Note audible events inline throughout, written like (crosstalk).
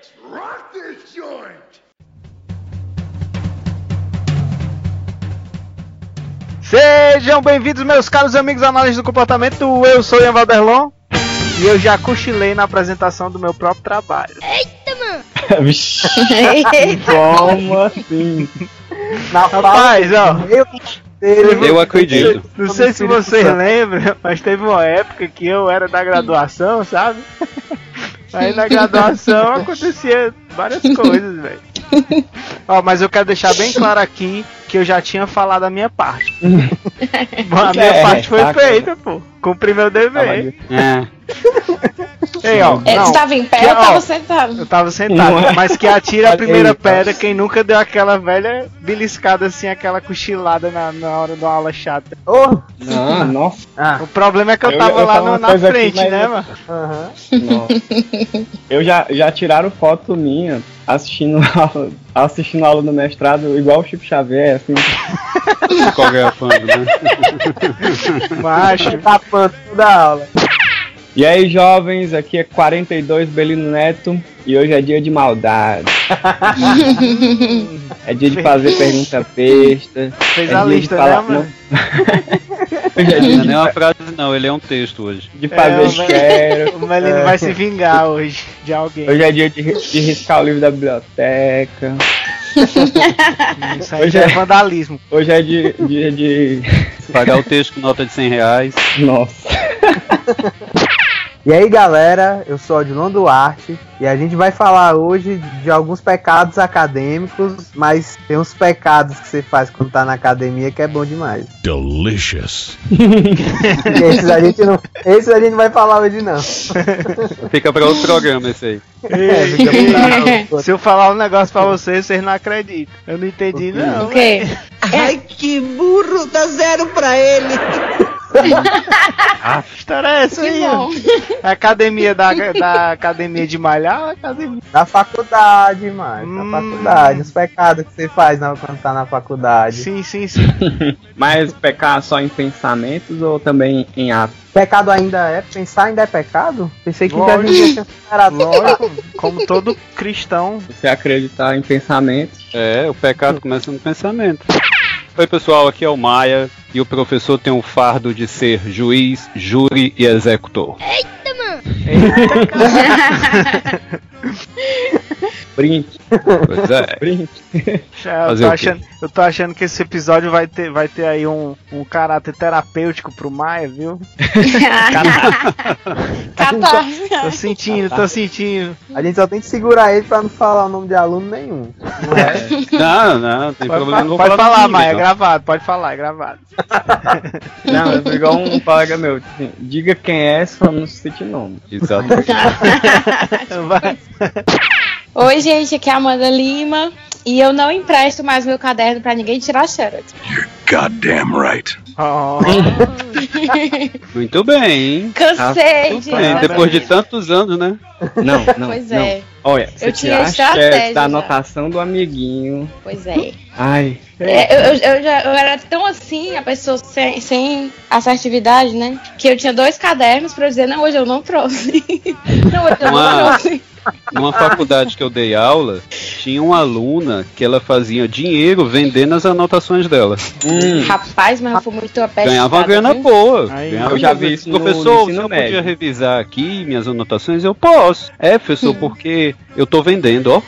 Let's rock this joint! Sejam bem-vindos, meus caros amigos análises do comportamento. Eu sou Ian Valderlon e eu já cochilei na apresentação do meu próprio trabalho. (laughs) Vixe, como assim? Na Rapaz, ó, eu, Eu acredito. não sei se vocês lembram, mas teve uma época que eu era da graduação, sabe? Aí na graduação acontecia várias coisas, (laughs) velho. Ó, mas eu quero deixar bem claro aqui que eu já tinha falado a minha parte. (laughs) a minha É, parte foi tá, feita, pô. Cumpri meu dever. É. Ei, ó, É, não, você tava em pé que- ou ó, tava sentado? Eu tava sentado, Não é? mas que atira a primeira Eita. pedra quem nunca deu aquela velha beliscada assim, aquela cochilada na, na hora de uma aula chata. oh, Não, nossa, ah, O problema é que eu Eu- tava eu lá no- na aqui, frente, mas né, eu- mano? aham. nossa. Eu já, já tiraram foto minha assistindo (laughs) aula, assistindo aula do mestrado igual o Chico Xavier, assim. (laughs) Psicografando, né? (laughs) Macho. Tapando toda a aula. E aí, jovens, aqui é 42 Belino Neto e hoje é dia de maldade. É dia de fazer pergunta besta. Fez é a dia lista, de falar, né, mano? É Não dia é de, nem uma frase, não, ele é um texto hoje. de fazer É, o Mel- esquero. O Melino É. vai se vingar hoje de alguém. Hoje é dia de, de riscar o livro da biblioteca. (laughs) Isso aí hoje é é- vandalismo. Hoje é dia, dia de. Pagar o texto com nota de 100 reais. Nossa. (laughs) E aí galera, eu sou Odilon Duarte e a gente vai falar hoje de alguns pecados acadêmicos, mas tem uns pecados que você faz quando tá na academia que é bom demais. Delicious. (laughs) Esses a gente não, esses a gente não vai falar hoje não. (laughs) Fica pra outro programa esse aí. É, fica pra- (laughs) Se eu falar um negócio pra vocês, vocês não acreditam. Eu não entendi, não. O quê? Ai, que burro, dá zero pra ele. (laughs) Que história é essa aí? academia da, da academia de malhar ou a academia? Na faculdade, mano. Hum. Na faculdade. Os pecados que você faz na- quando tá na faculdade. Sim, sim, sim. (laughs) Mas pecar só em pensamentos ou também em atos? Pecado ainda é? Pensar ainda é pecado? Pensei que já Lógico. ninguém tinha superado. Lógico, como todo cristão. Você acreditar em pensamentos? É, o pecado começa no pensamento. Oi pessoal, aqui é o Maia e o professor tem o fardo de ser juiz, júri e executor. (laughs) (laughs) (laughs) Brinque, Pois é. brinque. Eu Fazer tô, o quê? achando, eu tô achando que esse episódio vai ter, vai ter aí um, um caráter terapêutico pro Maia, viu? (laughs) Catarse. Tô sentindo, tô sentindo. A gente só tem que segurar ele pra não falar o nome de aluno nenhum. Não é? Não, não, não tem Pode, problema. fa- não vou pode falar falar, Maia, é não. gravado, pode falar, é gravado. (laughs) Não, eu sou igual um colega meu. Diga quem é, só não cite nome. Exatamente. Vai. Oi, gente, aqui é a Amanda Lima. E eu não empresto mais meu caderno pra ninguém tirar xerox. Goddamn right. Oh, (laughs) Muito bem, hein? Cansei de. Bem, depois de tantos anos, né? Não, não. Pois não. é, Olha, você Eu tinha estratégia da anotação do amiguinho. pois é. Ai, É, eu, eu, eu já, eu era tão assim, a pessoa sem, sem assertividade, né? Que eu tinha dois cadernos pra eu dizer, não, hoje eu não trouxe. (laughs) não, hoje eu não trouxe. Numa faculdade que eu dei aula, tinha uma aluna que ela fazia dinheiro vendendo as anotações dela. hum, Rapaz, mas eu fui muito apestada. Ganhava uma grana viu? boa. Aí, Ganhava eu já vi isso no- Professor, no você ensino não podia médio. revisar aqui minhas anotações? Eu posso. É, professor, porque eu tô vendendo, ó.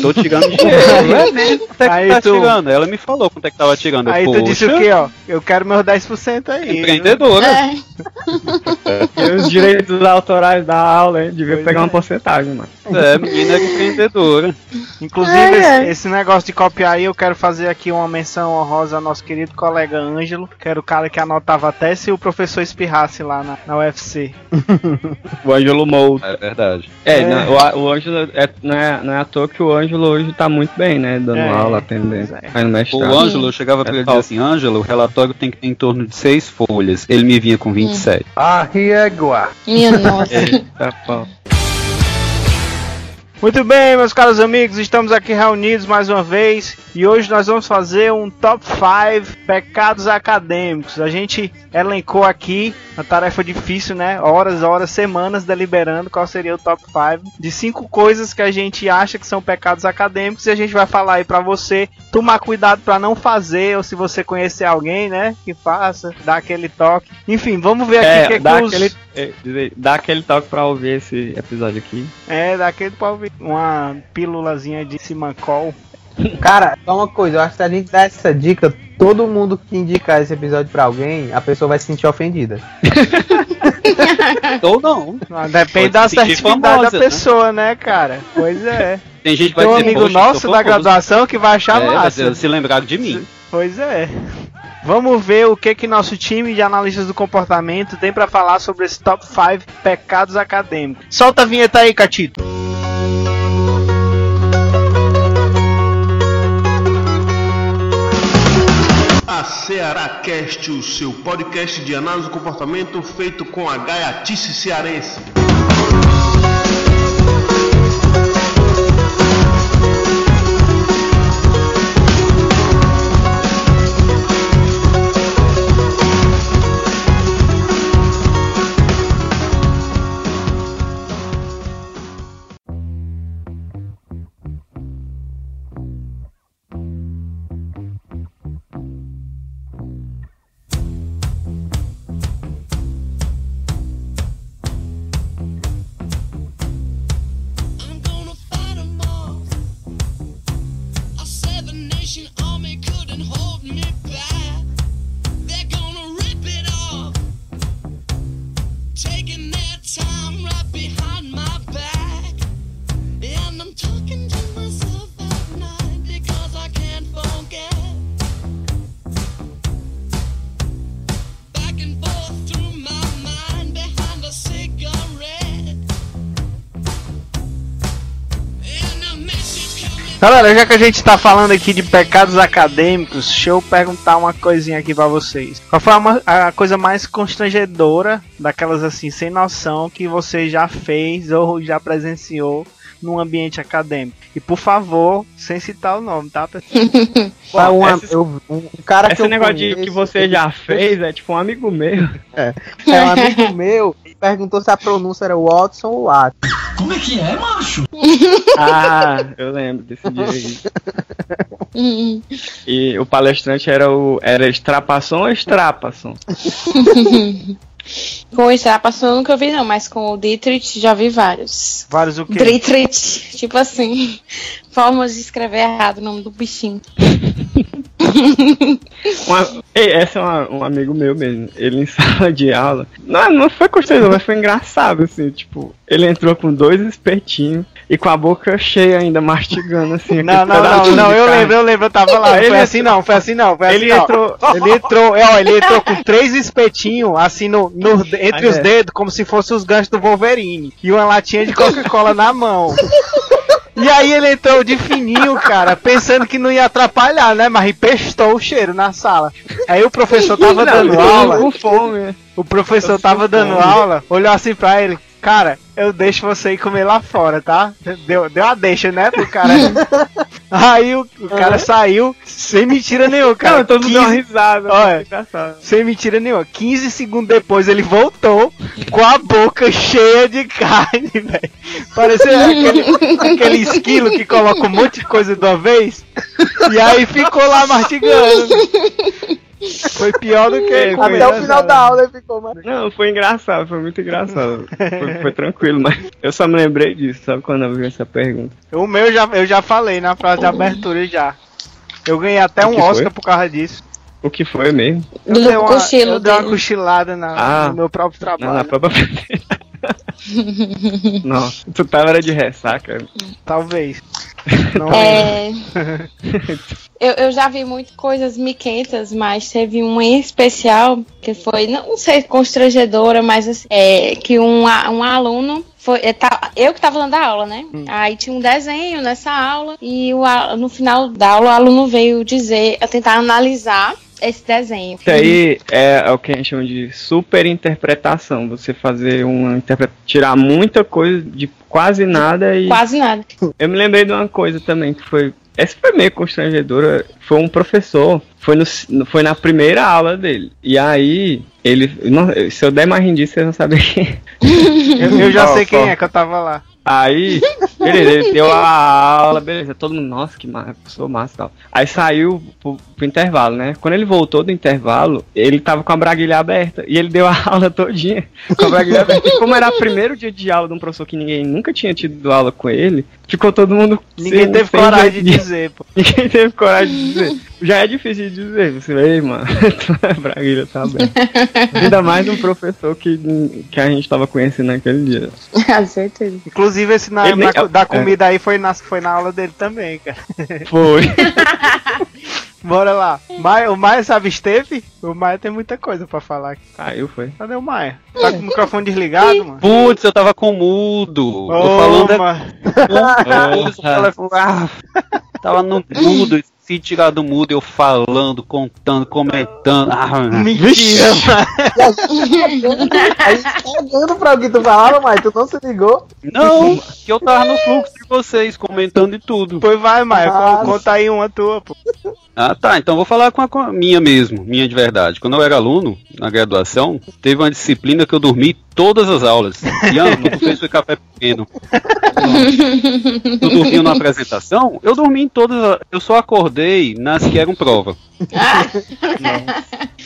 Tô tirando (laughs) dinheiro. É mesmo. Quanto é que Aí tá tu- tirando? Ela me falou quanto é que tava tirando. Eu, Aí tu disse o "Poxa, quê, ó? Eu quero meus 10% aí. Empreendedora. É, e os direitos autorais da aula, hein? Devia Pois pegar é. uma porcentagem, mano. É, menina era empreendedora. Inclusive, Ai, esse, esse negócio de copiar aí, eu quero fazer aqui uma menção honrosa ao nosso querido colega Ângelo, que era o cara que anotava até se o professor espirrasse lá na, na UFC. (laughs) O Ângelo Mold. É verdade. É, É. não, o, o Ângelo, é, não, é, não é à toa que o Ângelo hoje tá muito bem, né? Dando É, aula, atendendo. é. Aí no O. Ângelo, eu chegava pra É ele e dizia assim, Ângelo, o relatório tem que ter em torno de seis folhas. Ele me vinha com 27. Ah, Riegua. minha nossa. (laughs) Eita, pau. Muito bem, meus caros amigos, estamos aqui reunidos mais uma vez e hoje nós vamos fazer um top 5 pecados acadêmicos. A gente elencou aqui uma tarefa difícil, né? Horas, horas, semanas deliberando qual seria o top 5 de cinco coisas que a gente acha que são pecados acadêmicos e a gente vai falar aí pra você tomar cuidado pra não fazer ou se você conhecer alguém, né, que faça, dá aquele toque. Enfim, vamos ver aqui o É, que, dá, que os... aquele, é, dizer, dá aquele toque pra ouvir esse episódio aqui. É, daquele pra ouvir uma pílulazinha de Simancol. Cara, só uma coisa, eu acho que se a gente der essa dica, todo mundo que indicar esse episódio pra alguém, a pessoa vai se sentir ofendida. (laughs) Ou não. Ah, Depende da assertividade famosa, da né? pessoa, né, cara? Pois é. Tem gente que Tem vai um dizer, amigo "Poxa, nosso da famoso." graduação que vai achar É, massa. se lembraram de mim. Pois é. Vamos ver o que que nosso time de analistas do comportamento tem pra falar sobre esse top 5 pecados acadêmicos. Solta a vinheta aí, Catito. A Ceará Cast, o seu podcast de análise do comportamento feito com a gaiatice cearense. Galera, já que a gente tá falando aqui de pecados acadêmicos, deixa eu perguntar uma coisinha aqui pra vocês. Qual foi a, a coisa mais constrangedora, daquelas assim, sem noção, que você já fez ou já presenciou num ambiente acadêmico? E por favor, sem citar o nome, tá, pessoal? (laughs) Tá um, esse- eu- um cara que Esse eu negócio de conheço, que você já (laughs) fez é tipo um amigo meu. É um amigo (laughs) meu e perguntou se a pronúncia era Watson ou Watson. Ah, eu lembro desse dia aí. E o palestrante era o. Era Estrapasson ou Estrapasson? Com o Strapasso eu nunca vi, não, mas com o Dietrich já vi vários. Vários o quê? Dietrich, (laughs) tipo assim, formas de escrever errado o nome do bichinho. (laughs) Uma, esse é uma- um amigo meu mesmo. Ele em (laughs) sala de aula. Não, não foi constrangedor, mas foi engraçado, assim. Tipo, ele entrou com dois espetinhos e com a boca cheia ainda, mastigando, assim. Não, não, não, não, eu lembro, eu lembro, eu tava lá. Ele foi assim não, foi assim não, foi assim Ele não. entrou- Ele entrou, é, ó, ele entrou com três espetinhos, assim, no, no- entre os é. dedos, como se fossem os ganchos do Wolverine. E uma latinha de Coca-Cola na mão. E aí ele entrou de fininho, cara, pensando que não ia atrapalhar, né? Mas empestou o cheiro na sala. Aí o professor tava Não, dando aula. com fome. O professor tava dando aula, olhou assim pra ele, cara, eu deixo você ir comer lá fora, tá? Deu, deu a deixa, né, pro cara. (laughs) Aí o, o cara saiu, sem mentira nenhuma, cara. Não, todo mundo deu 15 risada. Olha. sem mentira nenhuma. 15 segundos depois ele voltou com a boca cheia de carne, velho. Parecia aquele, aquele esquilo que coloca um monte de coisa de uma vez. E aí ficou lá mastigando. Foi pior do que. Até o engraçado. final da aula ele ficou mais. Não, foi engraçado, foi muito engraçado. Foi, foi tranquilo, mas eu só me lembrei disso, sabe quando eu vi essa pergunta? O meu eu já, eu já falei na frase de abertura já. Eu ganhei até O um que foi? Oscar por causa disso. O que foi mesmo? Eu dei uma, cochilo eu dei uma cochilada na, Ah. no meu próprio Não, na trabalho. própria (laughs) Nossa, tu tava era de ressaca. Talvez. (laughs) Não lembro. É, eu, eu já vi muitas coisas miquentas, mas teve uma em especial que foi, não sei, constrangedora, mas assim, é, que um, um aluno foi. é, tá- eu que tava dando a aula, né? Aí tinha um desenho nessa aula, e o, no final da aula o aluno veio dizer, tentar analisar esse desenho. Isso aí é, é o que a gente chama de superinterpretação. Você fazer uma interpretação, tirar muita coisa de quase nada e. Quase nada. Eu me lembrei de uma coisa também que foi. Essa foi meio constrangedora. Foi um professor. Foi, no, foi na primeira aula dele. E aí, ele. não- se eu der mais indício, vocês vão saber quem. Eu, (laughs) eu já Qual, sei quem é que eu tava lá. Aí, (laughs) beleza, ele deu a aula, beleza, todo mundo, nossa, que massa, professor massa e tal. Aí saiu pro, pro intervalo, né? Quando ele voltou do intervalo, ele tava com a braguilha aberta e ele deu a (laughs) aula todinha com a braguilha aberta. E como era o primeiro dia de aula de um professor que ninguém nunca tinha tido aula com ele, ficou todo mundo. Ninguém sem- teve sem coragem de dizer, pô. (laughs) Ninguém teve coragem de dizer. Já é difícil de dizer. Você vê, "Ei, mano, (laughs) braguilha tá aberta. (laughs) Ainda mais um professor que, que a gente tava conhecendo naquele dia. Com certeza. Inclusive, esse na, na- da é. comida aí foi na, foi na aula dele também, cara. Foi. Bora lá. Maia, o Maia sabe Esteve? O Maia tem muita coisa pra falar aqui. Caiu, foi. Cadê o Maia? Tá com o microfone desligado, mano? Putz, eu tava com mudo. Tô Ô, falando é mano. Ah, tava no mudo, se tirar do mudo, eu falando, contando, comentando. Ah, Mentira, gente tá pra o que tu falava, mas tu não se ligou. não, que eu tava no fluxo de vocês, comentando e tudo. Pois vai, Maia. Ah, con- Conta aí uma tua, pô. Ah, tá. Então vou falar com a, com a minha mesmo, minha de verdade. Quando eu era aluno, na graduação, teve uma disciplina que eu dormi todas as aulas. (laughs) Ian, tu fez foi café pequeno. tu dormiu na apresentação? Eu dormi em todas. as- Eu só acordei nas que eram prova.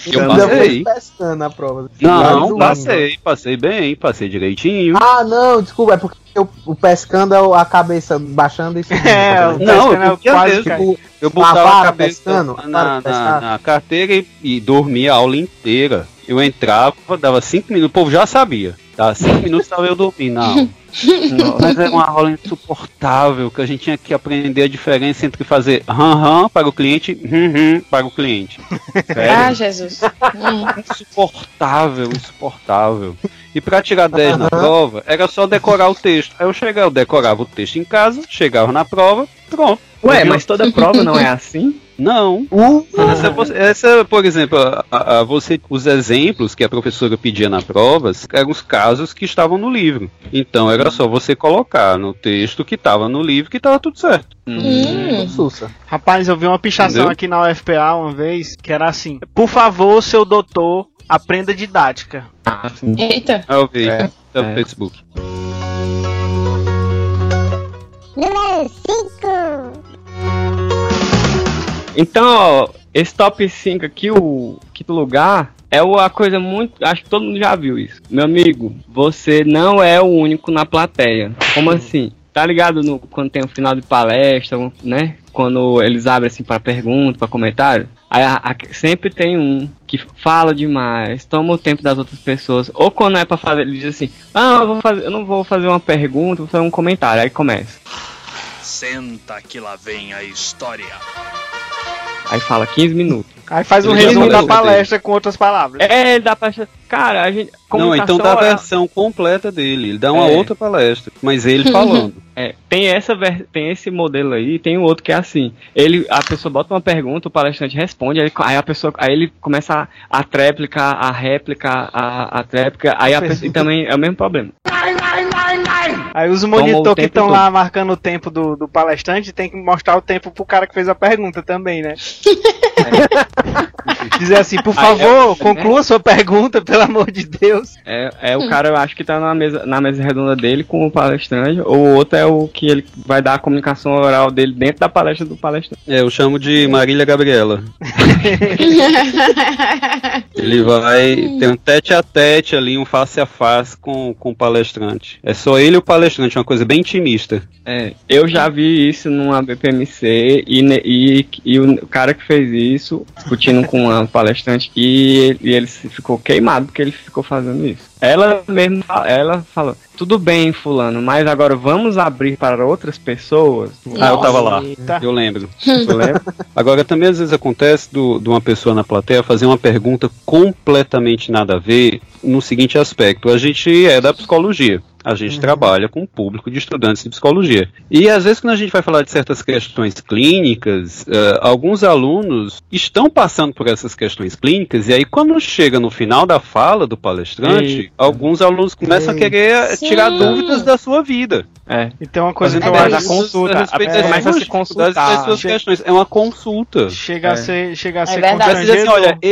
Eu Ainda passei. pescando na prova. Não, passei, passei bem, passei direitinho. Ah, não, desculpa, é porque o, o pescando é o- a cabeça baixando e (laughs) subindo. É, tá o? Não, pescando eu podia quase. Tipo, Eu botava a cabeça pescando? na, na, na carteira e, e dormia a aula inteira. Eu entrava, dava cinco minutos, o povo já sabia. Dava cinco minutos tava eu dormindo aula. (laughs) Mas era uma aula insuportável, que a gente tinha que aprender a diferença entre fazer ram para o cliente e hum para o cliente. Sério? Ah, Jesus. Hum. insuportável, insuportável. E pra tirar 10 na prova, era só decorar o texto. Aí eu chegava, eu decorava o texto em casa, chegava na prova, pronto. Ué, mas toda prova não é (laughs) assim? Não. Uh, Essa, você- essa, por exemplo, a- a- você, os exemplos que a professora pedia na provas eram os casos que estavam no livro. Então era só você colocar no texto que estava no livro que estava tudo certo. Hum. Sussa. Rapaz, eu vi uma pichação Entendeu? aqui na UFPA uma vez que era assim: Por favor, seu doutor, aprenda didática. Ah, sim. Eita. Aí eu vi É, no é. Facebook. Então, ó, esse top 5 aqui, o quinto lugar, é uma coisa muito. Acho que todo mundo já viu isso. Meu amigo, você não é o único na plateia. Como assim? Tá ligado no, quando tem o final de palestra, né? Quando eles abrem assim para pergunta, para comentário. Aí a- a- sempre tem um que fala demais, toma o tempo das outras pessoas. Ou quando é pra fazer, ele diz assim: Ah, eu, vou fazer, eu não vou fazer uma pergunta, vou fazer um comentário. Aí começa. Senta que lá vem a história. Aí fala 15 minutos. Aí faz um Ele resumo da palestra com outras palavras. É, dá pra. Cara, a gente. Não, então dá a oral- versão completa dele. Ele dá uma É. outra palestra, mas ele falando. (laughs) É, tem essa tem esse modelo aí, tem o outro que é assim. Ele, a pessoa bota uma pergunta, o palestrante responde, aí, aí a pessoa, aí ele começa a, a tréplica, a réplica, a, a tréplica, aí a pessoa, e também é o mesmo problema. Aí os monitor que estão lá marcando o tempo do, do palestrante tem que mostrar o tempo pro cara que fez a pergunta também, né? (laughs) Dizer assim, por é- favor, conclua sua pergunta, pelo amor de Deus. É, é o cara, eu acho que tá na mesa, na mesa redonda dele com o palestrante, ou o outro é o que ele vai dar a comunicação oral dele dentro da palestra do palestrante. É, eu chamo de Marília Gabriela. (laughs) Ele vai ter um tete a tete ali, um face a face com, com o palestrante. É só ele e o palestrante, uma coisa bem intimista. É, eu já vi isso numa BPMC e, e, e o cara que fez isso, discutindo com uma palestrante, e, e ele se- ficou queimado porque ele ficou fazendo isso. Ela mesmo, ela falou, tudo bem, fulano, mas agora vamos abrir para outras pessoas? Ah, eu tava lá. Eita. Eu lembro. (laughs) Tu lembra? Agora, também às vezes acontece do, de uma pessoa na plateia fazer uma pergunta completamente nada a ver no seguinte aspecto. A gente é da psicologia. A gente trabalha com um público de estudantes de psicologia. E às vezes, quando a gente vai falar de certas questões clínicas, eh, alguns alunos estão passando por essas questões clínicas, e aí, quando chega no final da fala do palestrante, Eita. alguns alunos começam a querer Sim. tirar dúvidas da sua vida. É. E tem uma coisa que Fazendo eu Mas a acho. perguntas consulta, a respeito a- começa a suas se consultar. dificuldades, das suas Chega- questões. É uma consulta. Chega a É. ser, chega a ser verdade. Vai dizer assim, constrangedor. olha,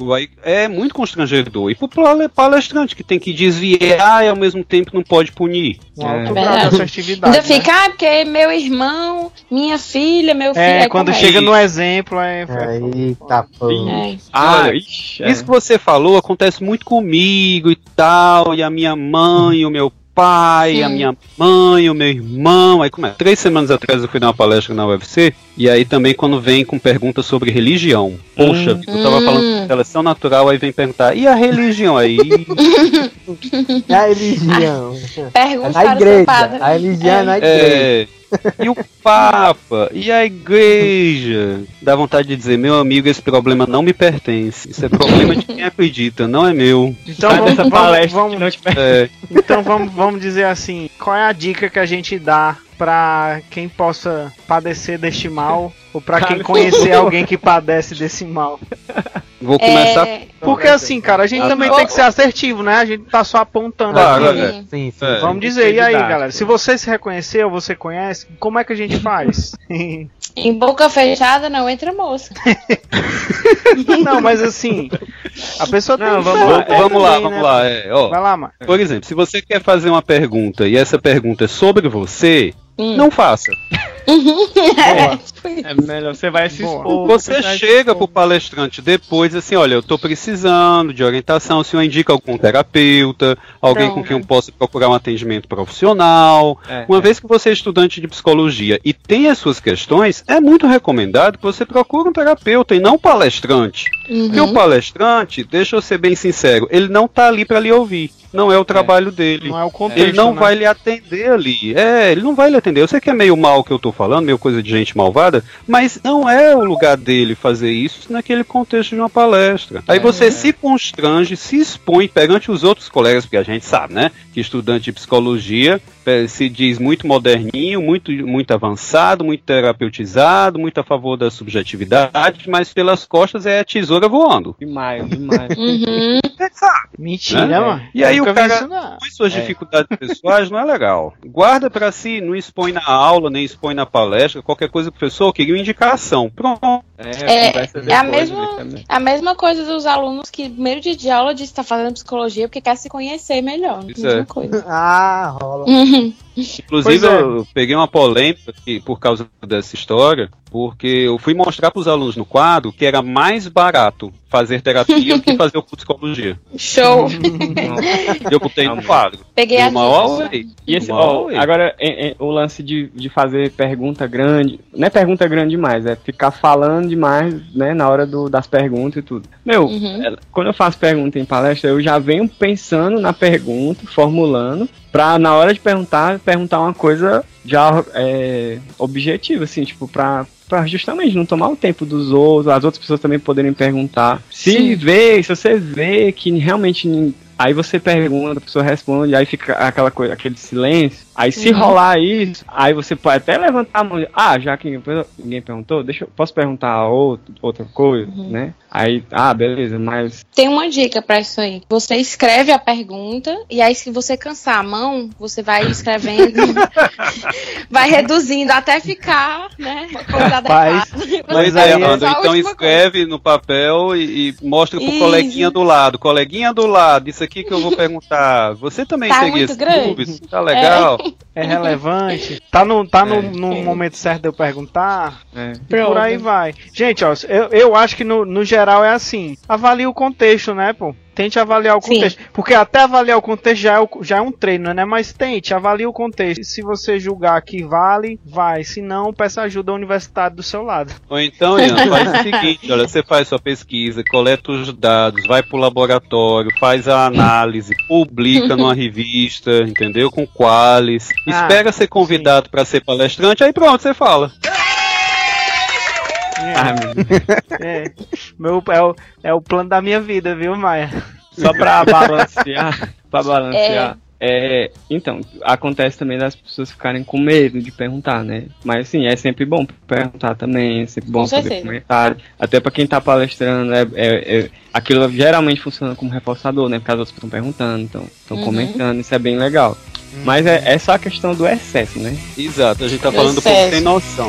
eu, aí é muito constrangedor. E pro pale- palestrante que tem que desviar e ao mesmo tempo não pode punir. um É. alto É grau de verdade. assertividade. Ainda né? fica, ah, porque meu irmão, minha filha, meu filho. É, quando chega no exemplo, é. Eita, pô. É. Ah, ixi, é. Isso que você falou acontece muito comigo e tal, e a minha mãe, o meu pai, Sim. a minha mãe, o meu irmão. Aí como é? Três semanas atrás eu fui dar uma palestra na UFC, e aí também quando vem com perguntas sobre religião. Poxa, Hum. eu tava falando de seleção natural, aí vem perguntar, e a religião aí? É (laughs) a religião. É Pergunta na igreja. A religião é na igreja. É. E o Papa? E a igreja? Dá vontade de dizer, meu amigo, esse problema não me pertence. Isso é problema de quem acredita, não é meu. Então Sai vamos, dessa vamos, palestra vamos- que não te É, então vamos, vamos dizer assim, qual é a dica que a gente dá pra quem possa padecer deste mal ou pra quem conhecer (laughs) alguém que padece desse mal? vou começar. É, Porque assim, cara, a gente também tem que ser assertivo, né? A gente tá só apontando Claro, aqui. é. sim. Sim. É. Vamos dizer, e aí, galera? Se você se reconheceu, você conhece, como é que a gente (laughs) faz? Em boca fechada não entra moça. (laughs) Não, mas assim, a pessoa tem Não, que vamos lá, Vamos, vamos lá, também, vamos né? lá. É, ó. Vai lá, mano. Por exemplo, se você quer fazer uma pergunta e essa pergunta é sobre você, Hum. não faça. (laughs) É, tipo isso. É melhor, você vai se Boa. expor. Você se chega pro palestrante depois assim, olha, eu tô precisando de orientação, o senhor indica algum terapeuta, alguém com quem eu possa procurar um atendimento profissional. É, Uma é. vez que você é estudante de psicologia e tem as suas questões, é muito recomendado que você procure um terapeuta e não um palestrante. Porque o Uhum. palestrante, deixa eu ser bem sincero, ele não tá ali para lhe ouvir. Não é o trabalho dele. Não é o contexto, Ele não né? vai lhe atender ali. É, ele não vai lhe atender. Eu sei que é meio mal que eu tô falando, meio coisa de gente malvada, mas não é o lugar dele fazer isso naquele contexto de uma palestra. Aí você se constrange, se expõe perante os outros colegas, porque a gente sabe, né? Que estudante de psicologia se diz muito moderninho, muito, muito avançado, muito terapeutizado, muito a favor da subjetividade, mas pelas costas é a tesoura voando. Demais, demais. (laughs) Uhum. Mentira, Né? mano. E aí o cara-. Com suas É. dificuldades pessoais não é legal. Guarda pra si, não expõe na aula, nem expõe na palestra, qualquer coisa, professor, eu queria uma indicação. Pronto. É, É, é a mesma- né. A mesma coisa dos alunos que primeiro dia de aula diz que tá fazendo psicologia porque quer se conhecer melhor. Isso mesma é. coisa. (laughs) Ah, rola. Uhum. (laughs) Inclusive, é. eu peguei uma polêmica por causa dessa história, porque eu fui mostrar pros alunos no quadro que era mais barato fazer terapia do que fazer o curso de psicologia. Show. (laughs) Eu botei no quadro. Peguei a Uma. E esse, Uma ó, agora é- é o lance de, de fazer pergunta grande, não é pergunta grande demais, é ficar falando demais, né, na hora do, das perguntas e tudo. Meu, Uhum. é, quando eu faço pergunta em palestra, eu já venho pensando na pergunta, formulando, pra na hora de perguntar, perguntar uma coisa já é, objetiva, assim, tipo, pra, pra justamente não tomar o tempo dos outros, as outras pessoas também poderem perguntar. Se Sim. vê, se você vê que realmente Aí você pergunta, a pessoa responde, aí fica aquela coisa, aquele silêncio. Aí se Uhum. rolar isso, aí você pode até levantar a mão. Ah, já que ninguém perguntou, deixa eu posso perguntar outro, outra coisa, Uhum. né? Aí, ah, beleza, mas Tem uma dica pra isso aí. Você escreve a pergunta e aí se você cansar a mão, você vai escrevendo, (laughs) vai reduzindo até ficar, né, coisa mas vai aí- Amanda, então escreve no papel e, e mostra pro Isso. coleguinha do lado. Coleguinha do lado, isso aqui que eu vou perguntar. Você também Tá teria muito esse grande? Tá legal? É relevante. Tá no, tá no, É. no momento certo de eu perguntar. é, E por aí vai. Gente, ó, eu, eu acho que no, no geral é assim. Avalie o contexto, né, pô? Tente avaliar o Sim. contexto. Porque até avaliar o contexto já é, o- já é um treino, né? Mas tente, avalie o contexto. E se você julgar que vale, vai. Se não, peça ajuda à universidade do seu lado. Ou então, Ian, (laughs) faz o seguinte, olha, você faz sua pesquisa, coleta os dados, vai pro laboratório, faz a análise, publica (laughs) numa revista, entendeu? Com qualis, Ah, espera ser convidado para ser palestrante, aí pronto, você fala. É, ah, meu é. Meu, é, o, é o plano da minha vida, viu, Maia? só pra balancear, pra balancear. É, então, acontece também das pessoas ficarem com medo de perguntar, né? Mas assim, é sempre bom perguntar também, é sempre bom Com fazer certeza. comentário. Até pra quem tá palestrando, é, é- é- aquilo geralmente funciona como reforçador, né? Porque as outras estão perguntando, estão Uhum. comentando, isso é bem legal. Mas é, é só a questão do excesso, né? Exato, a gente tá Do falando um pouco excesso. sem noção.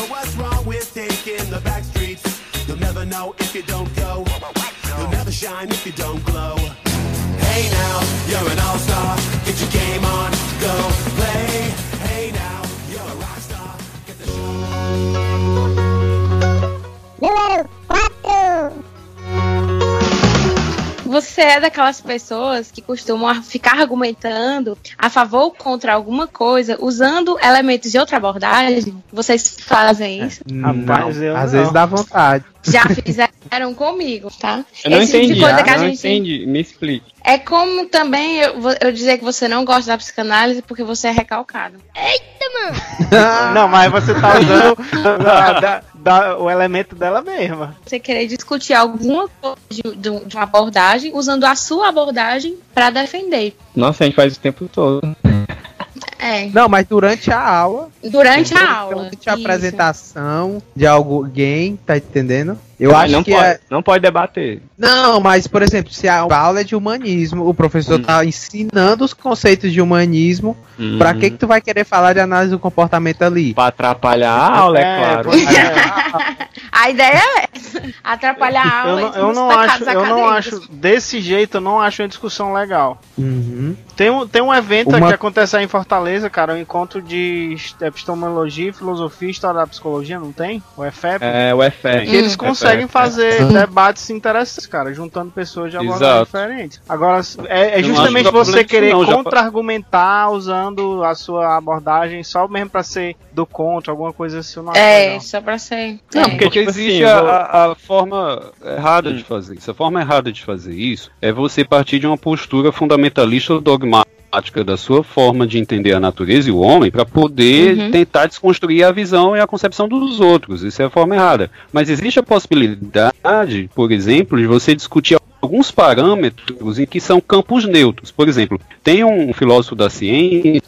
know if you don't go. You'll never shine if you don't glow. Hey now, you're an all-star. Get your game on, go play. Hey now, you're a rock star. Get the show. Você é daquelas pessoas que costumam ficar argumentando a favor ou contra alguma coisa usando elementos de outra abordagem? Vocês fazem isso? Rapaz, Não, eu às não. vezes dá vontade. Já (laughs) fizeram comigo, tá? Eu não Esse tipo de entendi, coisa ah, que a não gente- entendi, me explique. É como também eu, eu dizer que você não gosta da psicanálise porque você é recalcado. (laughs) Não, mas você tá usando (laughs) da- da- da- o elemento dela mesma. Você querer discutir alguma coisa de, de- de uma abordagem usando a sua abordagem pra defender. Nossa, a gente faz o tempo todo. É. Não, mas durante a aula, Durante a aula. durante a isso. apresentação de alguém, tá entendendo? Eu Mas acho não que pode, é. não pode debater. Não, mas, por exemplo, se a aula é de humanismo, o professor Hum. tá ensinando os conceitos de humanismo, pra Uhum. que que tu vai querer falar de análise do comportamento ali? Pra atrapalhar a aula, é, claro. pois é. (laughs) A ideia é essa, atrapalhar a Eu aula. não, e eu não acho, eu não acho desse jeito, eu não acho uma discussão legal. Uhum. Tem um, tem um evento Uma- que acontece aí em Fortaleza, cara, um encontro de epistemologia, filosofia e história da psicologia, não tem? O EFEP? É, o FF. Que eles conseguem fazer Uhum. debates interessantes, cara, juntando pessoas de abordagens Exato. diferentes. Agora, é, é Eu não justamente que você querer não, contra-argumentar usando a sua abordagem só mesmo pra ser do contra, alguma coisa assim. eu não É, legal. só pra ser. Não, é. porque Tipo existe assim, a, vou- a- forma errada de fazer isso. A forma errada de fazer isso é você partir de uma postura fundamentalista ou dogmática da sua forma de entender a natureza e o homem para poder Uhum. tentar desconstruir a visão e a concepção dos outros. Isso é a forma errada. Mas existe a possibilidade, por exemplo, de você discutir alguns parâmetros em que são campos neutros. Por exemplo, tem um filósofo da ciência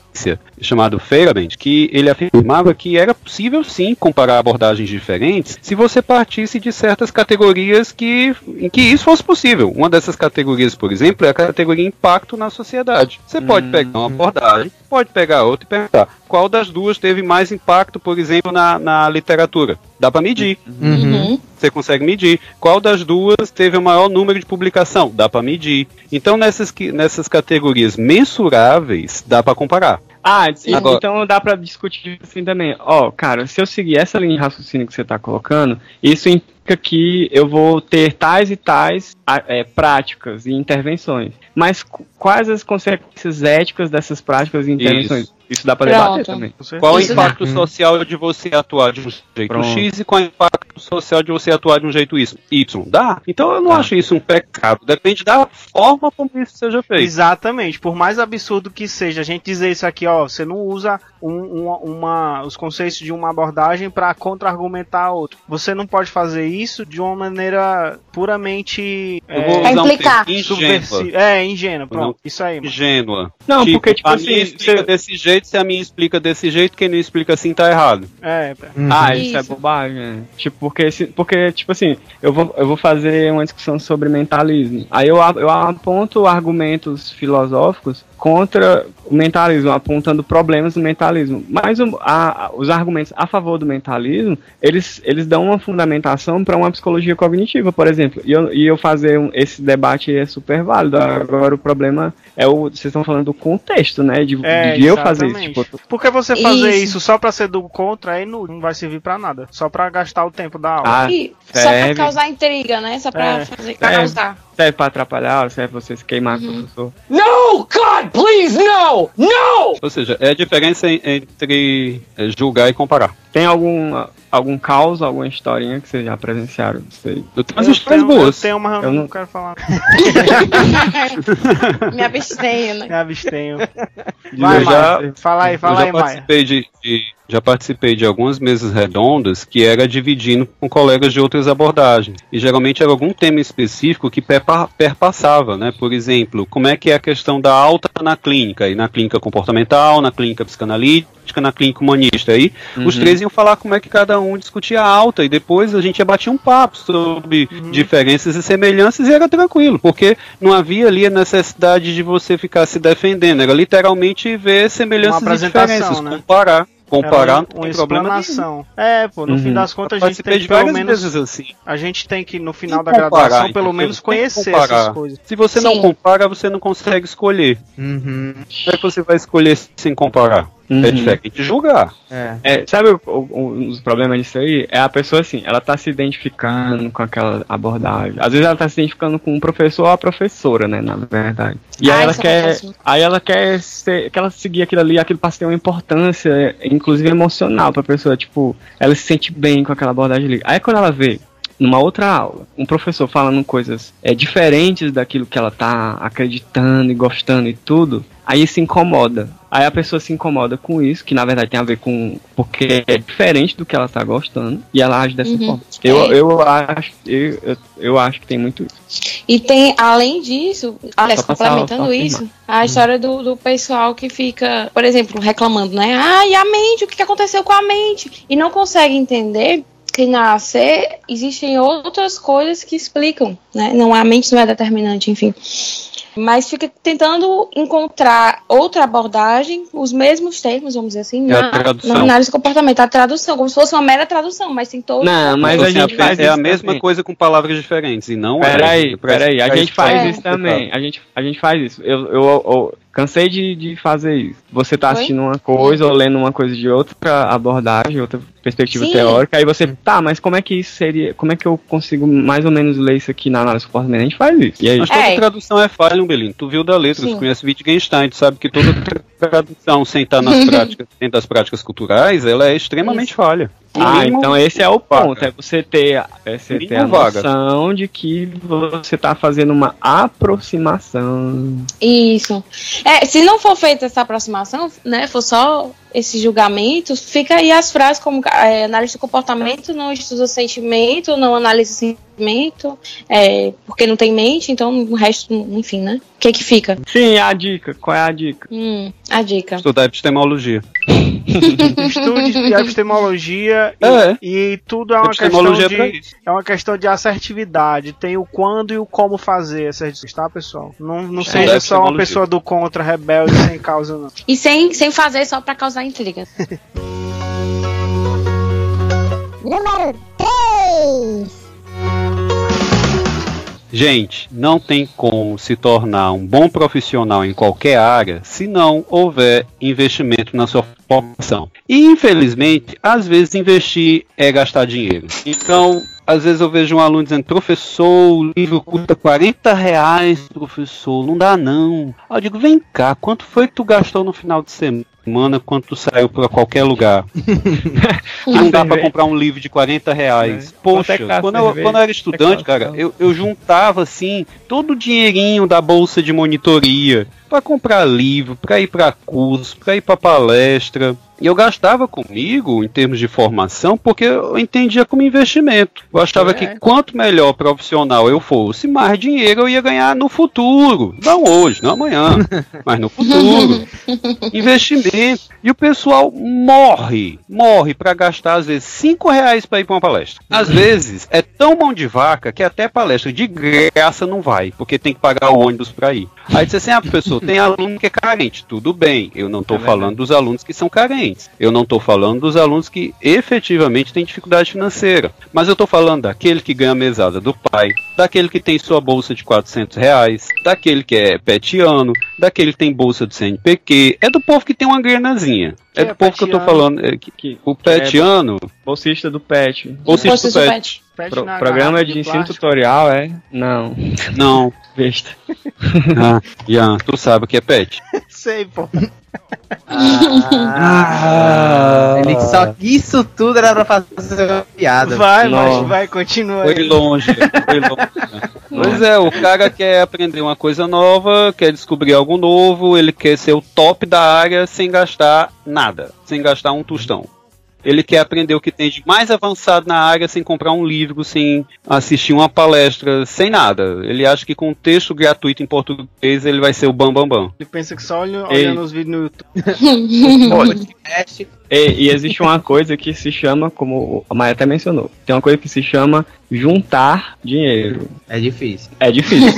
chamado Feyerabend que ele afirmava que era possível sim comparar abordagens diferentes se você partisse de certas categorias que, em que isso fosse possível. Uma dessas categorias, por exemplo, é a categoria impacto na sociedade. Você pode pegar uma abordagem, pode pegar outra e perguntar qual das duas teve mais impacto, por exemplo, na, na literatura. Dá para medir. Uhum. Você consegue medir. Qual das duas teve o maior número de publicação? Dá para medir. Então, nessas, que- nessas categorias mensuráveis, dá para comparar. Ah, Agora- então dá pra discutir assim também. Ó, cara, se eu seguir essa linha de raciocínio que você tá colocando, isso implica que eu vou ter tais e tais a- é, práticas e intervenções. Mas qu- quais as consequências éticas dessas práticas e intervenções? Isso, dá pra Pronto. debater também. Qual o Isso impacto dá. social de você atuar de um jeito Pronto. X e qual é o impacto social de você atuar de um jeito Y? Y. Dá? Então eu não Dá. acho isso um pecado. Depende da forma como isso seja feito. Exatamente, por mais absurdo que seja, a gente dizer isso aqui, ó, você não usa um- uma, uma- os conceitos de uma abordagem para contra-argumentar a outra. Você não pode fazer isso de uma maneira puramente Eu é, vou Pra usar um implicar. subversiva. ingênua. É, ingênua, pronto. Isso aí, mano. Ingênua. Não, Tipo, porque, tipo a assim, você- desse jeito se a minha explica desse jeito, quem não explica assim tá errado. É, Ah, isso, é Isso. bobagem. é. Tipo, porque, porque, tipo assim, eu vou, eu vou fazer uma discussão sobre mentalismo. Aí eu, eu aponto argumentos filosóficos contra o mentalismo, apontando problemas do mentalismo. Mas o- a- os argumentos a favor do mentalismo, eles, eles dão uma fundamentação para uma psicologia cognitiva, por exemplo. E eu, e eu fazer um- esse debate é super válido. Agora o problema é o. Vocês estão falando do contexto, né? De, É, de eu fazer. Exatamente. Tipo, Porque você fazer Isso. isso, só pra ser do contra aí não, não vai servir pra nada. Só pra gastar o tempo da aula. ah, E só pra causar intriga, né? Só pra É. fazer pra É. serve pra atrapalhar, serve pra você se queimar com o professor. No! God, please, no! No! Ou seja, é a diferença en- entre é, julgar e comparar. Tem algum, algum caos, alguma historinha que vocês já presenciaram? Não sei. Eu tenho umas Eu histórias tenho- boas. Eu tenho, mas eu Eu não não- quero falar. (laughs) Me abstenho, né? Me abstenho. (laughs) Eu Vai, já- Maia. Fala aí, eu fala já aí, Maia. participei de, de- já participei de algumas mesas redondas que era dividindo com colegas de outras abordagens. E geralmente era algum tema específico que perpa- perpassava, né? Por exemplo, como é que é a questão da alta na clínica, e na clínica comportamental, na clínica psicanalítica, na clínica humanista. Aí os Uhum. três iam falar como é que cada um discutia a alta e depois a gente ia bater um papo sobre diferenças e semelhanças e era tranquilo, porque não havia ali a necessidade de você ficar se defendendo, era literalmente ver semelhanças e diferenças, né? comparar. Comparar Era não tem problema nenhum. É, pô, no Uhum. fim das contas Eu a gente tem que pelo menos assim. a gente tem que no final Tem da que graduação comparar, pelo entendeu? menos conhecer comparar. essas coisas. Se você não Sim. compara, você não consegue escolher. Uhum. Como é que você vai escolher sem comparar? Uhum. É diferente julgar. É. É, sabe o- o- um dos problemas disso aí? É a pessoa assim, ela tá se identificando com aquela abordagem. Às vezes ela tá se identificando com o professor ou a professora, né, na verdade. E Ah, aí ela isso quer, aí ela quer ser, que ela seguir aquilo ali, aquilo passa a ter uma importância, inclusive emocional pra pessoa, tipo, ela se sente bem com aquela abordagem ali. Aí quando ela vê numa outra aula, um professor falando coisas é, diferentes daquilo que ela tá acreditando e gostando e tudo, aí se incomoda. Aí a pessoa se incomoda com isso, que na verdade tem a ver com. porque é diferente do que ela tá gostando, e ela age dessa Uhum. forma. Eu, É. eu, acho, eu, eu, eu acho que tem muito isso. E tem, além disso, aliás, complementando isso, a história do, do pessoal que fica, por exemplo, reclamando, né? Ah, e a mente? O que que aconteceu com a mente? E não consegue entender que na AC existem outras coisas que explicam, né? Não a mente não é determinante, enfim. Mas fica tentando encontrar outra abordagem, os mesmos termos, vamos dizer assim, É a na, tradução. na análise do comportamento, a tradução, como se fosse uma mera tradução, mas tem todo. Não, mas a gente é faz é a mesma também. coisa com palavras diferentes, e não é. Peraí, Pra- peraí, a gente faz isso também. A gente, a gente faz isso. Eu, eu, eu cansei de, de fazer isso. Você tá Oi? assistindo uma coisa ou lendo uma coisa de outra abordagem, outra perspectiva Sim. teórica, aí você, tá, mas como é que isso seria. Como é que eu consigo mais ou menos ler isso aqui na análise do comportamento? A gente faz isso. E aí? Mas toda É. tradução é falha, Belino. Tu viu da letra, Sim. tu conhece Wittgenstein, tu sabe que toda tradução sem estar nas (laughs) práticas, dentro das práticas culturais, ela é extremamente Isso. falha. Ah, mínimo, então esse é o ponto, vaga. é você ter, é você Mínimo ter a vaga. noção de que você tá fazendo uma aproximação. Isso. É, se não for feita essa aproximação, né, for só esses julgamentos, fica aí as frases como é, análise do comportamento não estuda sentimento, não analisa sentimento, é, porque não tem mente, então o resto, enfim, né? O que que fica? Sim, a dica. Qual é a dica? Hum, a dica. estudar epistemologia. (laughs) Estude epistemologia e, É. e tudo é uma questão é de é uma questão de assertividade. Tem o quando e o como fazer essas tá, pessoal? Não, não seja só uma pessoa do contra rebelde sem causa, não. E sem, sem fazer só pra causar intriga. (laughs) Número 3. Gente, não tem como se tornar um bom profissional em qualquer área se não houver investimento na sua formação. E infelizmente, às vezes investir é gastar dinheiro. Então, às vezes eu vejo um aluno dizendo, professor, o livro custa 40 reais, professor, não dá não. Aí eu digo, vem cá, quanto foi que tu gastou no final de semana? quando tu saiu pra qualquer lugar. (laughs) não dá pra comprar um livro de 40 reais. Poxa, é que tá a quando eu, quando eu era estudante, cara, eu, eu juntava assim todo o dinheirinho da bolsa de monitoria pra comprar livro, pra ir pra curso, pra ir pra palestra. E eu gastava comigo, em termos de formação, porque eu entendia como investimento. Eu achava É. que quanto melhor profissional eu fosse, mais dinheiro eu ia ganhar no futuro. Não hoje, não amanhã, (laughs) mas no futuro. Investimento. E o pessoal morre, morre para gastar, às vezes, 5 reais para ir para uma palestra. Às (laughs) vezes, é tão mão de vaca que até palestra de graça não vai, porque tem que pagar o ônibus para ir. Aí você assim, ah, professor, tem aluno que é carente. Tudo bem, eu não estou falando dos alunos que são carentes. Eu não estou falando dos alunos que efetivamente têm dificuldade financeira. Mas eu estou falando daquele que ganha a mesada do pai, daquele que tem sua bolsa de 400 reais, daquele que é petiano, daquele que tem bolsa do CNPq. É do povo que tem uma granazinha. É Que do é povo que eu tô falando. é que- o petiano. Bolsista do PET. Bolsista Bolsista do do pet. Pro- programa garrafa de, ensino plástico. tutorial é? Não. Não. (laughs) Besta. Ah, Ian, tu sabe o que é pet? (laughs) Sei, pô. Ah, ele só isso tudo era pra fazer uma piada. Vai, mas vai, continua Foi aí. longe, foi longe. (laughs) Pois é, o cara quer aprender uma coisa nova, quer descobrir algo novo, ele quer ser o top da área sem gastar nada, sem gastar um tostão. Ele quer aprender o que tem de mais avançado na área sem comprar um livro, sem assistir uma palestra, sem nada. Ele acha que com um texto gratuito em português ele vai ser o bam bam bam. Ele pensa que só olha- Ei. olhando os vídeos no YouTube. (laughs) (laughs) E, e existe uma coisa que se chama, como a Maia até mencionou, tem uma coisa que se chama juntar dinheiro. É difícil. É difícil.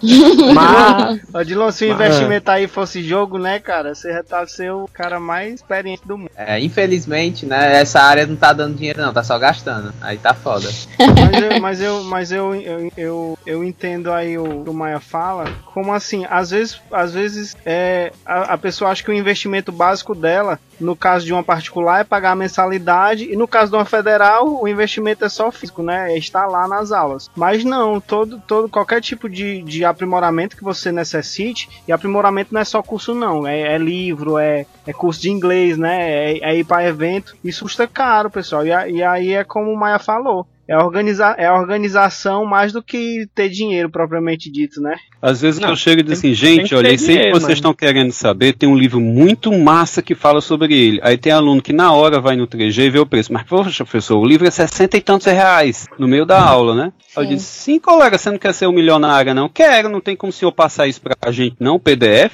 (laughs) Mas Ó, Dilon, se o investimento aí fosse jogo, né, cara? Você já tá ser o cara mais experiente do mundo. É, infelizmente, né, essa área não tá dando dinheiro não, tá só gastando. Aí tá foda. Mas eu, mas eu, mas eu, eu, eu, eu entendo aí o que o Maia fala, como assim, às vezes, às vezes é, a, a pessoa acha que o investimento básico dela, no caso de uma particular, é pagar a mensalidade, e no caso de uma federal, o investimento é só físico, né? É estar lá nas aulas. Mas não, todo, todo qualquer tipo de, de aprimoramento que você necessite, e aprimoramento não é só curso, não, é, é livro, é, é curso de inglês, né? É, é ir para evento, isso custa caro, pessoal. E, a- e aí é como o Maia falou. É, organiza é organização mais do que ter dinheiro propriamente dito, né? Às vezes que Não, eu chego e digo assim, gente, que olha, e sempre dinheiro, vocês estão querendo saber, tem um livro muito massa que fala sobre ele. Aí tem aluno que na hora vai no 3G e vê o preço. Mas, poxa, professor, o livro é 60 e tantos reais no meio da aula, né? Aí eu Sim. disse, sim, colega, você não quer ser um milionário, não? Quero, não tem como o senhor passar isso pra gente, não, PDF?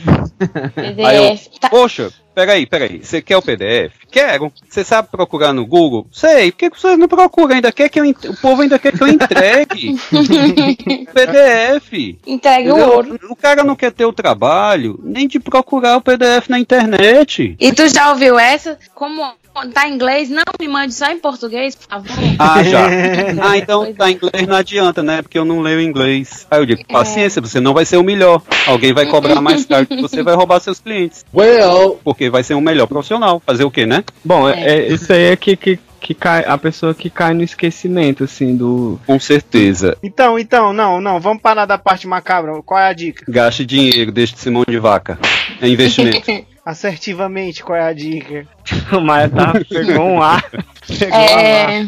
Aí eu, PDF. Tá- poxa, peraí, peraí, você quer o PDF? Quero. Você sabe procurar no Google? Sei. Por que você não procura? Ainda quer que eu en- O povo ainda quer que eu entregue. (laughs) PDF. Entregue o ouro. O cara não quer ter o trabalho nem de procurar o PDF na internet. E tu já ouviu essa? Como tá em inglês, não me mande só em português, por favor. Ah, já. (laughs) Ah, então tá em inglês não adianta, né? Porque eu não leio inglês. Aí eu digo, paciência, você não vai ser o melhor. Alguém vai cobrar mais (laughs) caro que você vai roubar seus clientes. Well, Porque vai ser um melhor profissional. Fazer o quê, né? Bom, é, é- isso aí é que, que, que cai, a pessoa que cai no esquecimento, assim, do. Com certeza. Então, então, não, não, vamos parar da parte macabra. Qual é a dica? Gaste dinheiro, deixe de ser mão de vaca. É investimento. (laughs) Assertivamente, qual é a dica? (laughs) O Maia tá, pegou um ar. (laughs) Pegou um ar. É.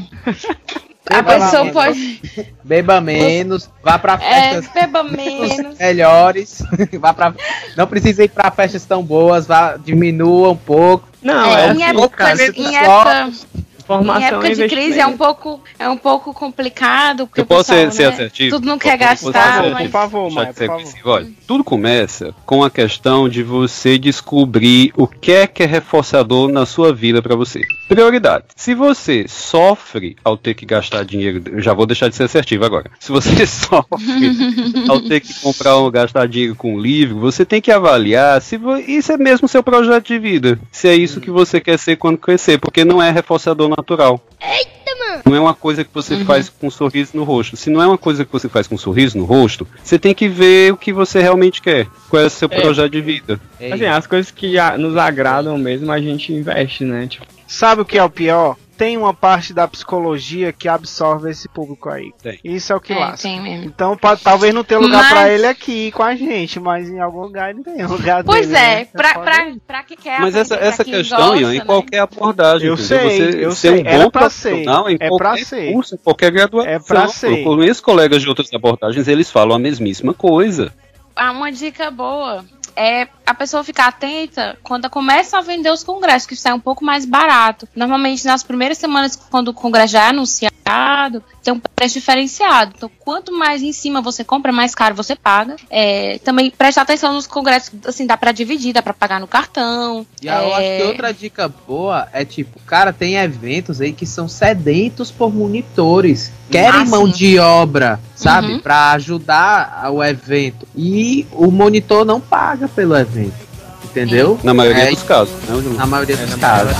A Vai lá, pessoa mano. pode. Beba menos, vá pra É, festas beba menos. melhores, (laughs) vá pra... não precisa ir pra festas tão boas, vá, diminua um pouco. Não, É, é, em assim, época, cara, em época, formação época é de crise é um pouco, é um pouco complicado, porque Eu posso pessoal, ser, né, assertivo? tudo não quer gastar, ser Por mas favor, Maia, por favor. olha, tudo começa com a questão de você descobrir o que é que é reforçador na sua vida para você. Prioridade. Se você sofre ao ter que gastar dinheiro, eu já vou deixar de ser assertivo agora. Se você (laughs) sofre ao ter que comprar ou gastar dinheiro com um livro, você tem que avaliar se isso é mesmo seu projeto de vida. Se é isso que você quer ser quando crescer, porque não é reforçador natural. Não é uma coisa que você faz com um sorriso no rosto. Se não é uma coisa que você faz com um sorriso no rosto, você tem que ver o que você realmente quer. Qual é o seu É. projeto de vida. Ei, Assim, as coisas que nos agradam mesmo, a gente investe, né? Tipo, Sabe o que é o pior? Tem uma parte da psicologia que absorve esse público aí. Tem. Isso é o que é, lasca. tem mesmo. Então pode, talvez não tenha lugar Mas- pra ele aqui com a gente, mas em algum lugar ele tem lugar Pois dele, é, né? pra, pra, pra que quer Mas essa, essa questão, gosta, Ian, em né? qualquer abordagem. Eu sei, você eu ser sei. um bom pra ser. profissional em É pra qualquer ser. curso, em qualquer graduação. É pra ser. Eu conheço colegas de outras abordagens, eles falam a mesmíssima coisa. Ah, uma dica boa é a pessoa ficar atenta quando começa a vender os congressos, que sai um pouco mais barato. Normalmente, nas primeiras semanas, quando o congresso já é anunciado, tem um preço diferenciado. Então, quanto mais em cima você compra, mais caro você paga. É, também preste atenção nos congressos, assim, dá pra dividir, dá pra pagar no cartão. E eu acho que É, outra dica boa é tipo, cara, tem eventos aí que são sedentos por monitores. Querem Ah, mão sim. de obra, sabe? Uhum. Pra ajudar o evento. E o monitor não paga pelo evento. Entendeu? Na maioria É, dos casos, né? Na maioria dos casos.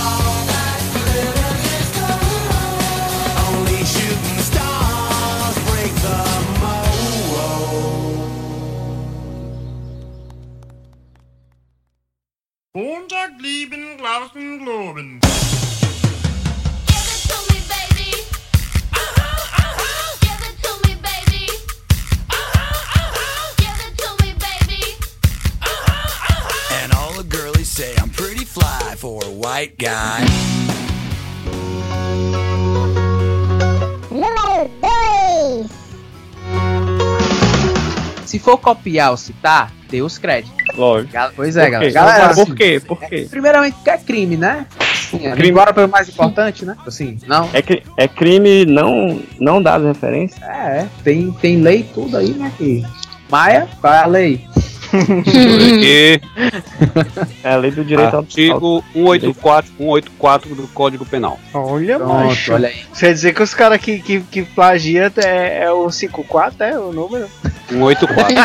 Lieben, Glauben, Globen. And all the girlies say I'm pretty fly for a white guy. Número 2. Se for copiar ou citar, dê os créditos. Lógico. Pois é, Por galera. galera Por assim, quê? Por quê? Primeiramente, porque é crime, né? Sim, é Crime. Agora pelo mais importante, né? Assim, não. É, cri- é crime não, não dar as referências? É, tem, tem lei tudo aí, né? Que... Maia, qual é a lei? Porque (laughs) É a lei do direito ao artigo 184, 184 do Código Penal. Olha, Pronto, macho. olha aí. Quer dizer que os caras que, que, que plagia é, é o 54, é o número? 184.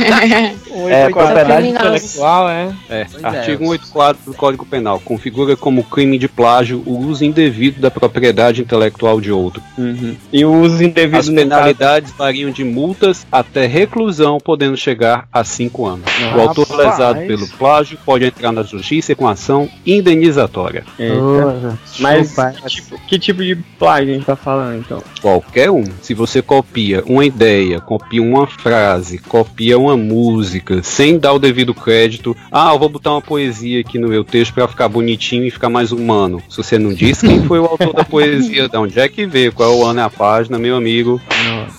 O (laughs) É, 84. propriedade intelectual, é. É, Pois artigo é. 184 do Código Penal configura como crime de plágio o uso indevido da propriedade intelectual de outro. Uhum. E o uso indevido As penalidades variam de multas até reclusão, podendo chegar a 5 anos. O autor Rapaz. lesado pelo plágio pode entrar na justiça com ação indenizatória. Eita. Mas que tipo, que tipo de plágio a gente tá falando, então? Qualquer um. Se você copia uma ideia, copia uma frase, copia uma música, sem dar o devido crédito, ah, eu vou botar uma poesia aqui no meu texto pra ficar bonitinho e ficar mais humano. Se você não diz quem foi o autor da poesia, de onde é que veio, qual é o ano e a página, meu amigo,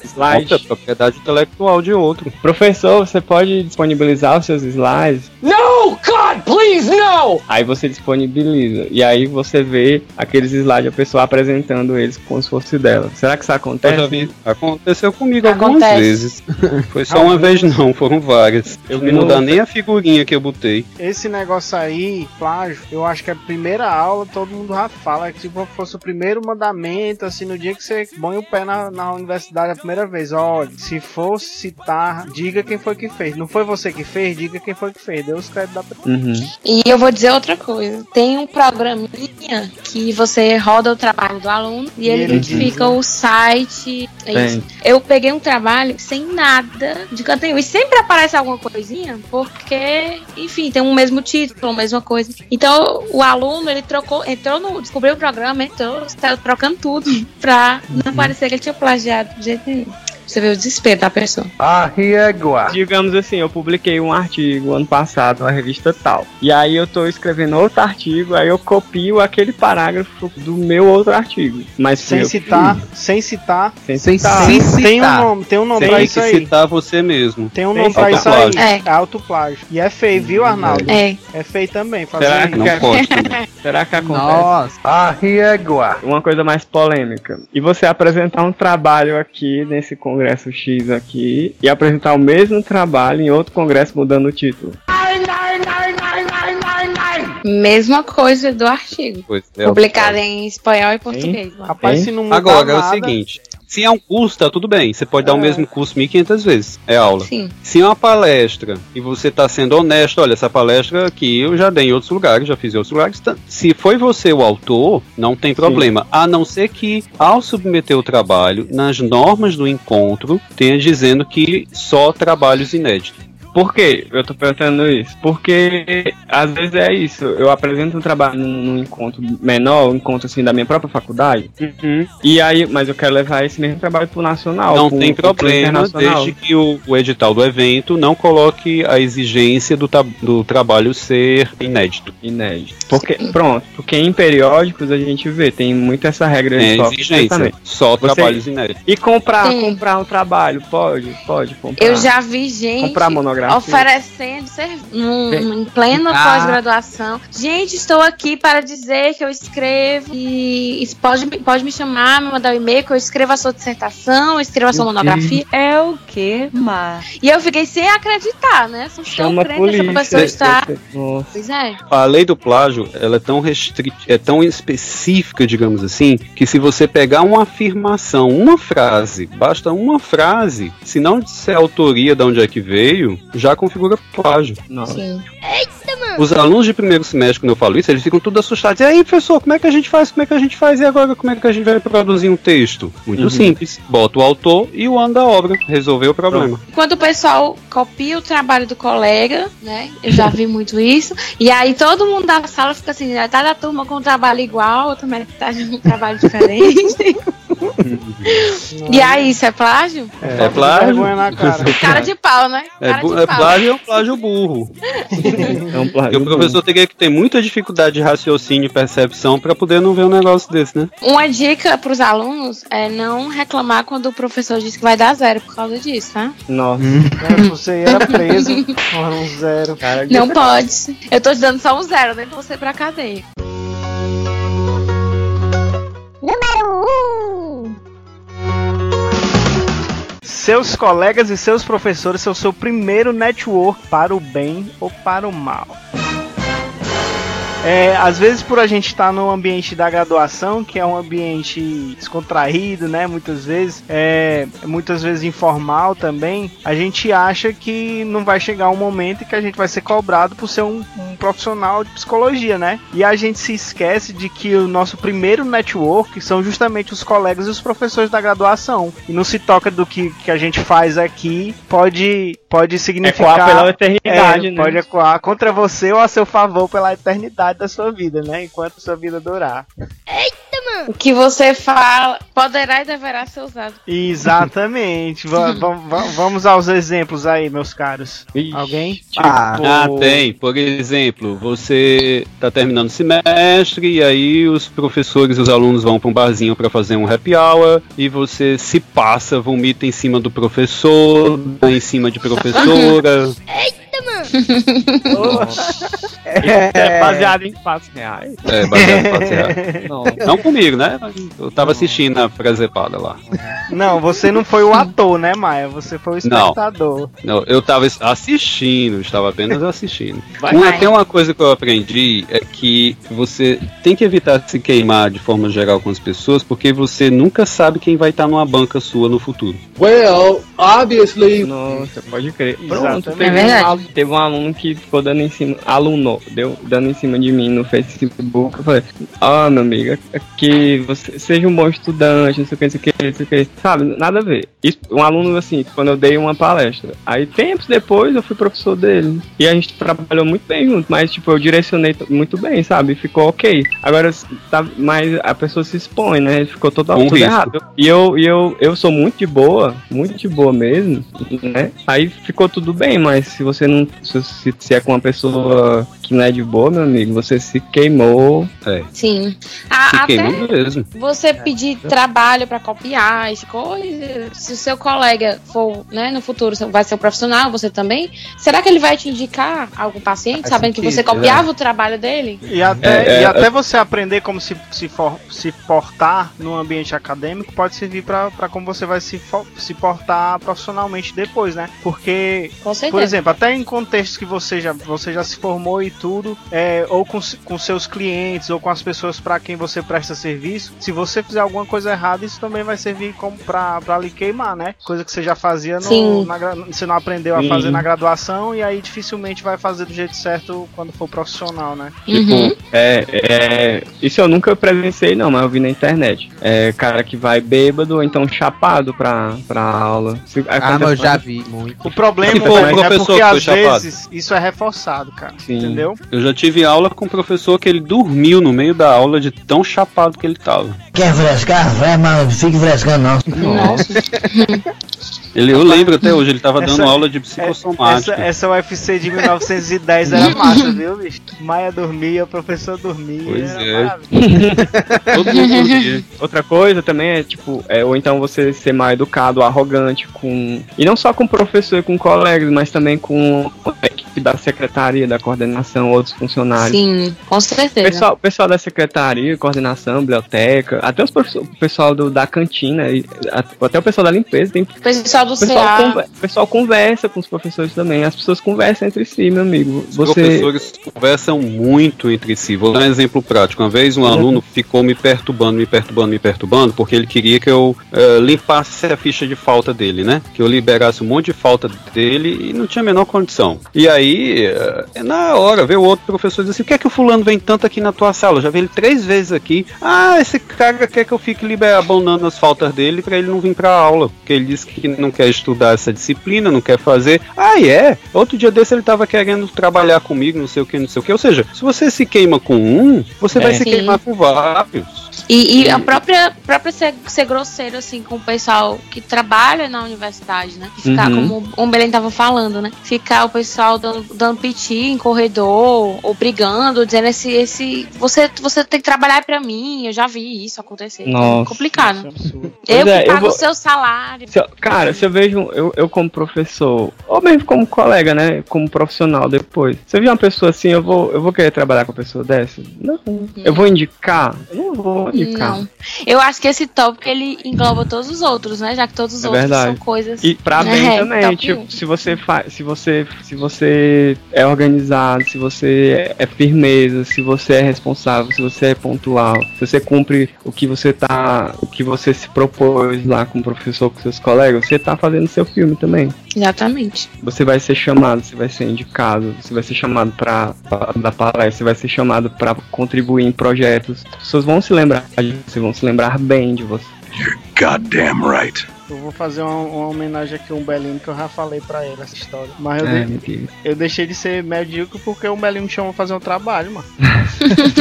Slide. conta a propriedade intelectual de outro. Professor, você pode disponibilizar seus slides? No, God, please, no! Aí você disponibiliza. E aí você vê aqueles slides, a pessoa apresentando eles como se fosse dela. Será que isso Eu acontece? já vi. Aconteceu comigo algumas Acontece. vezes. (laughs) Foi só uma vez não, foram várias. Eu não vou dar nem a figurinha que eu botei. Esse negócio aí, plágio, eu acho que a primeira aula todo mundo já fala que tipo fosse o primeiro mandamento, assim, no dia que você põe o pé na, na universidade a primeira vez. Olha, se for citar, diga quem foi que fez. Não foi você que fez, diga quem foi que fez. Deu os créditos da. Uhum. E eu vou dizer outra coisa. Tem um programinha que você roda o trabalho do aluno e, E ele ele identifica o site. É. Eu peguei um trabalho sem nada de canto nenhum. E sempre aparece alguma coisinha, porque, enfim, tem um mesmo título, a mesma coisa. Então, o aluno, ele trocou, entrou no. descobriu o programa, entrou, está trocando tudo pra não parecer que ele tinha plagiado de jeito nenhum. Você vê o desespero da pessoa. Arriégua. Digamos assim, eu publiquei um artigo ano passado na revista tal. E aí eu tô escrevendo outro artigo, aí eu copio aquele parágrafo do meu outro artigo. Mas Sem eu citar, sem citar. Sem Sem citar. sem Tem um citar. nome, tem um nome Tem pra que isso aí. citar você mesmo. Tem um Tem nome pra isso aí. É. É autoplágio. E é feio, viu, Arnaldo? É. É feio também. Será isso. que, Não pode também. (laughs) será que acontece? Nossa, Arriégua. Uma coisa mais polêmica. E você apresentar um trabalho aqui nesse congresso X aqui e apresentar o mesmo trabalho em outro congresso mudando o título. Mesma coisa do artigo. Pois é, Publicado em espanhol e português. Rapaz, Hein? se não mudar Agora é o nada, seguinte: se é um curso, tá tudo bem. Você pode dar o É. mesmo curso 1.500 vezes. É aula. Sim. Se é uma palestra e você tá sendo honesto, olha, essa palestra aqui eu já dei em outros lugares, já fiz em outros lugares. tá- Se foi você o autor, não tem problema. A não ser que, ao submeter o trabalho, nas normas do encontro, tenha dizendo que só trabalhos inéditos. Por que eu tô perguntando isso? Porque às vezes é isso. Eu apresento um trabalho num, num encontro menor, um encontro assim da minha própria faculdade. E aí, mas eu quero levar esse mesmo trabalho pro nacional. Não pro- tem pro problema, desde que o, o edital do evento não coloque a exigência do, do trabalho ser inédito. Inédito. Porque, pronto, porque em periódicos a gente vê, tem muito essa regra É de só- exigência, só Você- trabalhos inéditos. E comprar, Sim. comprar um trabalho, pode? Pode comprar. Eu já vi gente. Comprar monografia. Monografia. oferecendo num- em plena Ah. pós-graduação. Gente, estou aqui para dizer que eu escrevo e pode, me- pode me chamar, me mandar um e-mail que eu escrevo a sua dissertação, eu escrevo a sua monografia. É o que, Mar? E eu fiquei sem acreditar, né? Só estou Chama a crente que essa polícia. pessoa está. Nossa. Pois é. A lei do plágio, ela é tão restrita, é tão específica, digamos assim, que se você pegar uma afirmação, uma frase, basta uma frase, se não disser a autoria de onde é que veio, já configura plágio. Sim. Os alunos de primeiro semestre, quando eu falo isso, eles ficam tudo assustados. E aí, professor, como é que a gente faz? Como é que a gente faz? E agora, como é que a gente vai produzir um texto? Muito Uhum. simples. Bota o autor e o ano da obra. Resolveu o problema. Quando o pessoal copia o trabalho do colega, né? Eu já vi muito isso. E aí todo mundo da sala fica assim, né, tá da turma com um trabalho igual, outra metade com um trabalho (laughs) diferente. (laughs) e aí, isso é plágio? É, plágio. vergonha na cara. (laughs) Cara de pau, né? É, Cara bu- de é pau. plágio é um plágio burro. (laughs) É um plágio Porque o professor teria que ter muita dificuldade de raciocínio e percepção para poder não ver um negócio desse, né? Uma dica pros alunos é não reclamar quando o professor diz que vai dar zero por causa disso, tá? Nossa. É, você era preso. Ora, um zero. Não pode. Eu tô te dando só um zero, nem você pra cadeia. Seus colegas e seus professores são seu primeiro network para o bem ou para o mal. É, às vezes por a gente estar no ambiente da graduação, que é um ambiente descontraído, né? Muitas vezes, é, muitas vezes informal também, a gente acha que não vai chegar um momento em que a gente vai ser cobrado por ser um, um profissional de psicologia, né? E a gente se esquece de que o nosso primeiro network são justamente os colegas e os professores da graduação. E não se toca do que, que a gente faz aqui, pode, pode significar. Ecoar pela eternidade, é, né? Pode ecoar contra você ou a seu favor pela eternidade da sua vida, né? Enquanto sua vida durar. O que você fala poderá e deverá ser usado. Exatamente. Va- (laughs) va- va- vamos aos exemplos aí, meus caros. Alguém? Tipo, Ah, tem. Por exemplo, você tá terminando o semestre e aí os professores e os alunos vão para um barzinho para fazer um happy hour e você se passa, vomita em cima do professor, em cima de (laughs) professora. É baseado em fatos reais. É, baseado em fatos reais. (laughs) Não. Não comigo, né? Eu tava assistindo a presepada lá. Não, você não foi o ator, né, Maia? Você foi o Não. espectador. Não, eu tava assistindo, estava apenas assistindo. Vai. Uma, tem uma coisa que eu aprendi é que você tem que evitar se queimar de forma geral com as pessoas, porque você nunca sabe quem vai estar numa banca sua no futuro. Well, obviously. Nossa, pode crer. Pronto, Exatamente. teve, É verdade. Um, teve um aluno que ficou dando em cima, aluno, deu dando em cima de mim no Facebook. Eu falei, ah, meu amigo, que você seja um bom estudante, não sei o que, não sei o que, não sei o que, sabe? Nada a ver. Isso, um aluno assim, quando eu dei uma palestra. Aí tempos depois eu fui professor dele. E a gente trabalhou muito bem junto, mas tipo, eu direcionei muito bem, sabe? Ficou ok. Agora, tá, mas a pessoa se expõe, né? Ficou tudo risco. errado. E eu, e eu, eu sou muito de boa, muito de boa mesmo, né? Aí ficou tudo bem, mas se você não. Se, se, é com uma pessoa que não é de boa, meu amigo, você se queimou. É. Sim. A- Se até queimando mesmo. você pedir trabalho pra copiar, as coisas. Se o seu colega for, né, no futuro vai ser um profissional, você também, será que ele vai te indicar algum paciente, Faz sabendo que sentido, você copiava o trabalho dele? E até, É, é, e até é- você aprender como se, se, for- se portar no ambiente acadêmico pode servir para como você vai se, fo- se portar profissionalmente depois, né? Porque, por exemplo, até em contextos que você já, você já se formou e tudo, é, ou com, com seus clientes, ou com as pessoas para quem você presta serviço, se você fizer alguma coisa errada, isso também vai servir como pra, pra lhe queimar, né? Coisa que você já fazia, no, Sim. na você não aprendeu a Sim. fazer na graduação, e aí dificilmente vai fazer do jeito certo quando for profissional, né? Uhum. Tipo, é, é, isso eu nunca presenciei, não, mas eu vi na internet. É cara que vai bêbado ou então chapado pra, pra aula. Se- Ah, mas eu já vi muito. O problema (laughs) for é, professor porque às chapado. vezes isso é reforçado, cara. Sim. Entendeu? Eu já tive aula com um professor que ele dormiu no meio da aula de tão chapado que ele tava. Quer frescar? Vai, mas não fique frescando não. Nossa. (laughs) Ele, eu lembro até hoje, ele tava Essa- dando aula de Essa, psicossomática. essa UFC de 1910 era massa, viu, bicho? Maia dormia, o professor dormia. Pois era é. maravilhoso. Todo mundo dormia. (laughs) Outra coisa também é, tipo, é, ou então você ser mal educado, arrogante com. E não só com o professor e com colegas, mas também com equipe da secretaria, da coordenação, outros funcionários. Sim, com certeza. Pessoal, pessoal da secretaria, coordenação, biblioteca, até os o pessoal do, da cantina, e até o pessoal da limpeza, tem O pessoal do o pessoal, conver- o pessoal conversa com os professores também. As pessoas conversam entre si, meu amigo. Os Você. professores conversam muito entre si. Vou dar um exemplo prático. Uma vez um aluno ficou me perturbando, me perturbando, me perturbando, porque ele queria que eu eh, limpasse a ficha de falta dele, né? Que eu liberasse um monte de falta dele e não tinha a menor condição. E aí, eh, na hora, veio outro professor disse assim: o que é que o fulano vem tanto aqui na tua sala? Eu já vi ele três vezes aqui. Ah, esse cara quer que eu fique abandonando as faltas dele pra ele não vir pra aula. Porque ele disse que não quer estudar essa disciplina, não quer fazer. Ah, é? Outro dia desse ele tava querendo trabalhar comigo, não sei o que, não sei o que. Ou seja, se você se queima com um, você vai É. se Sim. queimar com vários. E, e a própria, própria ser, ser grosseiro, assim, com o pessoal que trabalha na universidade, né? Ficar, Uhum. como o Belém tava falando, né? Ficar o pessoal dando, dando piti em corredor, ou brigando, dizendo esse, esse. Você, você tem que trabalhar pra mim, eu já vi isso acontecer. Nossa. É complicado. É absurdo. Eu é, que eu pago vou- o seu salário. Se eu- cara, se eu vejo, eu, eu como professor, ou mesmo como colega, né, como profissional depois, se eu ver uma pessoa assim, eu vou, eu vou querer trabalhar com uma pessoa dessa? Não. Eu vou indicar? Eu não vou Não. Eu acho que esse tópico ele engloba todos os outros, né? Já que todos os É outros verdade. são coisas. E pra bem É, também, top tipo, se você faz, se você, se você é organizado, se você é firmeza, se você é responsável, se você é pontual, se você cumpre o que você tá, o que você se propôs lá com o professor, com seus colegas, você tá fazendo seu filme também. Exatamente. Você vai ser chamado, você vai ser indicado, você vai ser chamado para dar palestra, você vai ser chamado para contribuir em projetos. As pessoas vão se lembrar você, vão se lembrar bem de você. Goddamn right. Eu vou fazer uma, uma homenagem aqui a um Belino que eu já falei pra ele essa história. Mas eu, É, de- eu deixei de ser medíocre porque o Belino me chamou pra fazer um trabalho, mano. (laughs)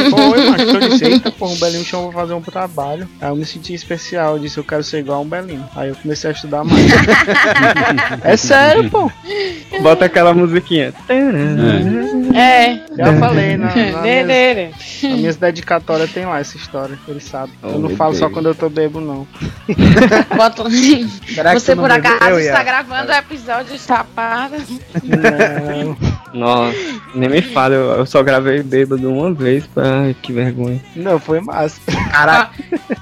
Foi, mano. que Eu disse, eita, porra, o Belino me chamou pra fazer um trabalho. Aí eu me senti especial. Eu disse, eu quero ser igual a um Belino. Aí eu comecei a estudar mais. (laughs) é sério, pô. Bota aquela musiquinha. É. Já falei, na, na (laughs) minhas, dedicatórias tem lá essa história. Ele sabe. Oh, eu não meu falo só quando eu tô bebo, não. Bota... Será que Você por acaso está gravando o episódio chapado. Não. Nossa, nem me fala, eu, eu só gravei bêbado uma vez, pra... Ai, que vergonha. Não, foi massa. Caraca,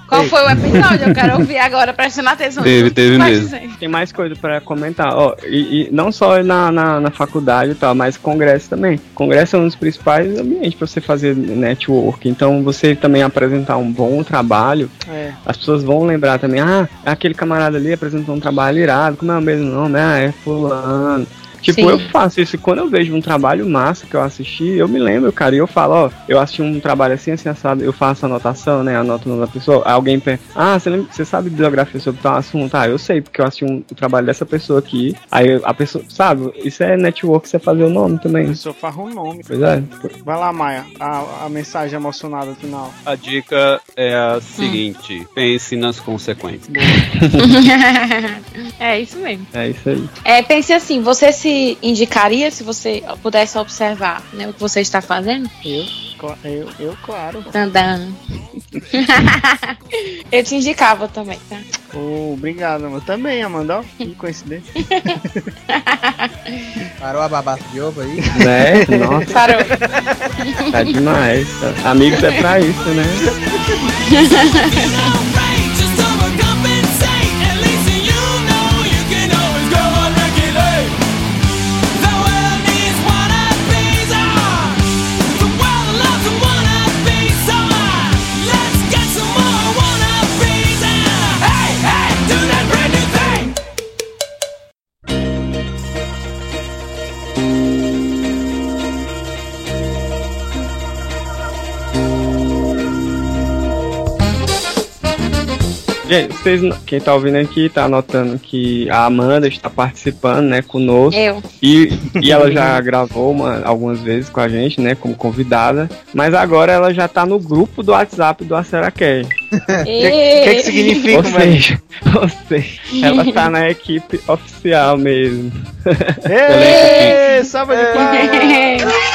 Qual foi o episódio? Eu quero ouvir agora, prestando atenção. Teve, teve mesmo. dizer. Tem mais coisa pra comentar, ó, e, e não só na, na, na faculdade e tal, mas congresso também. Congresso é um dos principais ambientes pra você fazer network, então você também apresentar um bom trabalho, É. as pessoas vão lembrar também, ah, aquele camarada ali apresentou um trabalho irado, como é o mesmo nome? Ah, é fulano. Tipo, Sim. eu faço isso. Quando eu vejo um trabalho massa que eu assisti, eu me lembro, cara, e eu falo, ó, eu assisti um trabalho assim, assim, assado, eu faço anotação, né, anoto o nome da pessoa, alguém pergunta, ah, você, lembra, você sabe biografia sobre tal assunto? Ah, eu sei, porque eu assisti um, um trabalho dessa pessoa aqui, aí a pessoa, sabe, isso é network, você fazer o nome A também. pessoa farra um nome. Pois é. Vai lá, Maia. A, a mensagem emocionada no final. A dica é a seguinte: pense nas consequências. (laughs) é isso mesmo. É isso aí. É, pense assim, você se indicaria se você pudesse observar né, o que você está fazendo? Eu, eu, eu claro. Tandam. (laughs) Eu te indicava também, tá? Oh, obrigado, amor. Também, Amanda. Ó, que coincidência. (laughs) parou a babaça de ovo aí? Né? (laughs) Nossa, Parou. tá demais. Amigos é pra isso, né? Gente, vocês, quem tá ouvindo aqui tá notando que a Amanda está participando, né, conosco. Eu. E, e ela já (laughs) gravou uma, algumas vezes com a gente, né, como convidada. Mas agora ela já tá no grupo do WhatsApp do Aceracast. O que, que, que significa, Ou seja, (laughs) ou seja, ela tá na equipe oficial mesmo. Ê, salva de palmas! (laughs)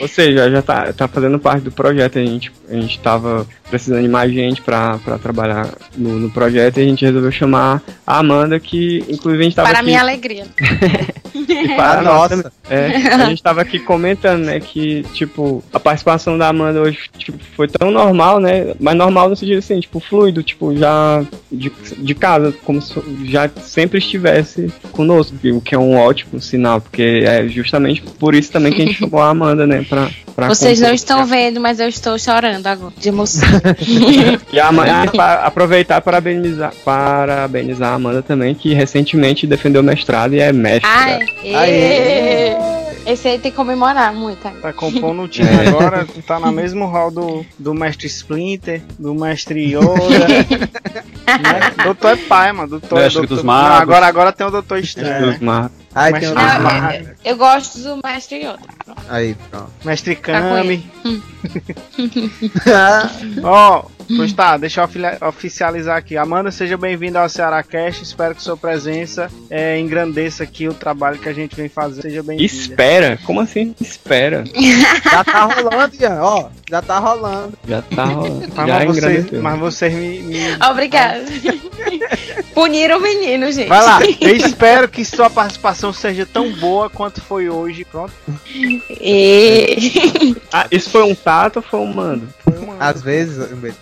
Ou seja, já tá, tá fazendo parte do projeto. A gente, a gente tava precisando de mais gente pra, pra trabalhar no, no projeto e a gente resolveu chamar a Amanda, que inclusive a gente tava Para aqui... minha alegria. (laughs) (laughs) E para a nossa. É, a gente tava aqui comentando, né, que, tipo, a participação da Amanda hoje, tipo, foi tão normal, né, mas normal no sentido assim, tipo, fluido, tipo, já de, de casa, como se já sempre estivesse conosco, o que é um ótimo sinal, porque é justamente por isso também que a gente (laughs) chamou a Amanda, né, pra... pra Vocês não estão vendo, mas eu estou chorando agora, de emoção. (laughs) E a Amanda, para aproveitar e parabenizar, parabenizar a Amanda também, que recentemente defendeu o mestrado e é mestra. Ai, ê. Esse aí tem que comemorar muito. hein? Tá compondo o (laughs) time agora, tá na mesmo hall do, do mestre Splinter, do mestre Yoda. né? (laughs) Doutor é pai, mano. Doutor, Mestre doutor... dos magos. Não, agora, agora tem o Doutor Estranho. Dos mar- Ai, Mestre tem Não, magos. eu, eu gosto do mestre Yoda. Aí, pronto. Mestre Tá Kami. ele. (laughs) Pois tá, deixa eu oficializar aqui. Amanda, seja bem-vinda ao Ceará Cast. Espero que sua presença é, engrandeça aqui o trabalho que a gente vem fazer. Seja bem-vinda. Espera? Como assim? Espera. (laughs) Já tá rolando, Ian, ó. Já tá rolando. Já tá rolando. Mas, Já vocês, mas vocês me- me Obrigada. (laughs) Puniram o menino, gente. Vai lá, (laughs) eu espero que sua participação seja tão boa quanto foi hoje. Pronto. E... (laughs) Ah, isso foi um tato ou foi um mando? Às vezes. Eu você-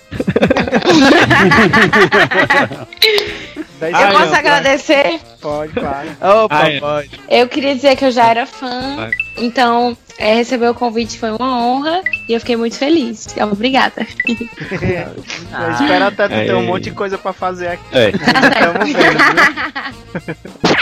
posso agradecer? Pode, claro. Opa, é. pode. Eu queria dizer que eu já era fã, Vai. então é, receber o convite foi uma honra e eu fiquei muito feliz. Obrigada. (laughs) Eu espero até ter um monte de coisa pra fazer aqui. É. (laughs) Tamo vendo, viu?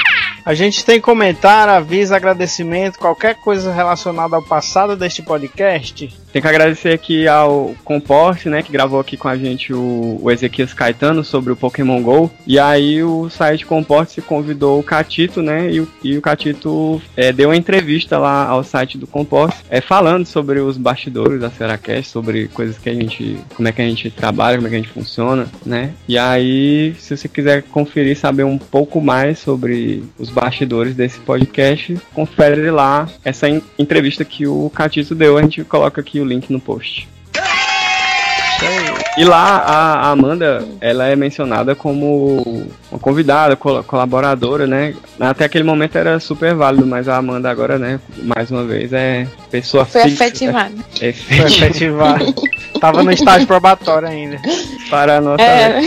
A gente tem comentário, aviso, agradecimento, qualquer coisa relacionada ao passado deste podcast. Tem que agradecer aqui ao Comporte, né, que gravou aqui com a gente o, o Ezequias Caetano sobre o Pokémon GO. E aí o site Comporte se convidou o Catito, né, e o, e o Catito é, deu uma entrevista lá ao site do Comporte, é, falando sobre os bastidores da Seracast, sobre coisas que a gente, como é que a gente trabalha, como é que a gente funciona, né. E aí, se você quiser conferir, saber um pouco mais sobre os bastidores desse podcast, confere lá essa en- entrevista que o Catito deu. A gente coloca aqui o link no post. E lá a Amanda, ela é mencionada como uma convidada, col- colaboradora, né? Até aquele momento era super válido, mas a Amanda agora, né, mais uma vez é pessoa Foi fixa. efetivado. É Foi efetiva efetivado. Tava no estágio probatório ainda. para a nossa É.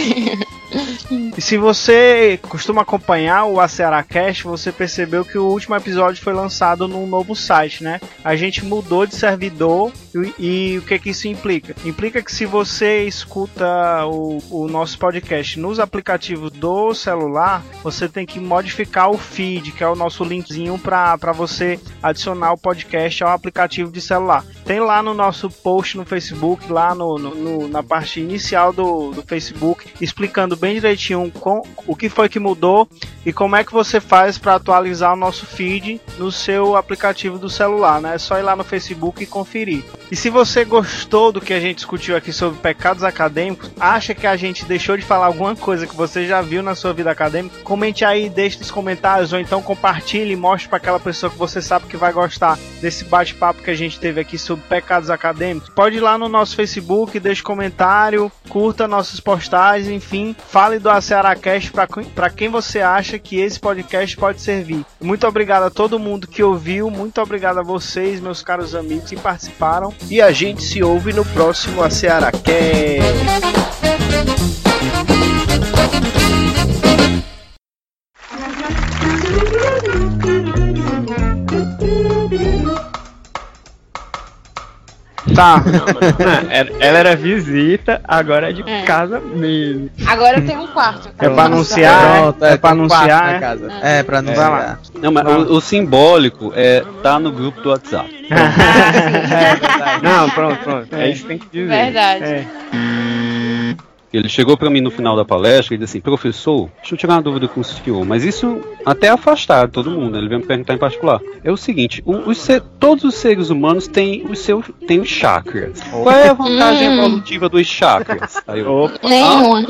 E se você costuma acompanhar o Aceracast, você percebeu que o último episódio foi lançado num novo site, né? A gente mudou de servidor e, e o que que isso implica? Implica que se você escuta o, o nosso podcast nos aplicativos do celular, você tem que modificar o feed, que é o nosso linkzinho para você adicionar o podcast ao aplicativo de celular. Tem lá no nosso post no Facebook, lá no, no- no- na parte inicial do, do Facebook, explicando bem direitinho com, o que foi que mudou e como é que você faz para atualizar o nosso feed no seu aplicativo do celular, né? É só ir lá no Facebook e conferir. E se você gostou do que a gente discutiu aqui sobre pecados acadêmicos, acha que a gente deixou de falar alguma coisa que você já viu na sua vida acadêmica, comente aí, deixe nos comentários ou então compartilhe e mostre para aquela pessoa que você sabe que vai gostar desse bate-papo que a gente teve aqui sobre pecados acadêmicos. Pode ir lá no nosso Facebook, deixe comentário, curta nossas postagens, enfim, fale do Aceracast para quem você acha que esse podcast pode servir. Muito obrigado a todo mundo que ouviu, muito obrigado a vocês, meus caros amigos que participaram. E a gente se ouve no próximo Aceracast. Tá. Não, ela, ela era visita, agora é de É. casa mesmo. Agora eu tenho um quarto. É pra anunciar, Pronto, é, é pra tem anunciar, na é? casa. É, pra Vai lá. anunciar. Não, mas o, o simbólico é tá no grupo do WhatsApp. (laughs) Não, pronto, pronto. É isso que tem que dizer. Verdade. Ele chegou pra mim no final da palestra e disse assim: professor, deixa eu tirar uma dúvida com o senhor, mas isso até afastado todo mundo. Ele veio me perguntar em particular. É o seguinte: o- os se- todos os seres humanos têm os seus têm os chakras. Qual é a vantagem Hum. evolutiva dos chakras? Aí eu, Nenhuma.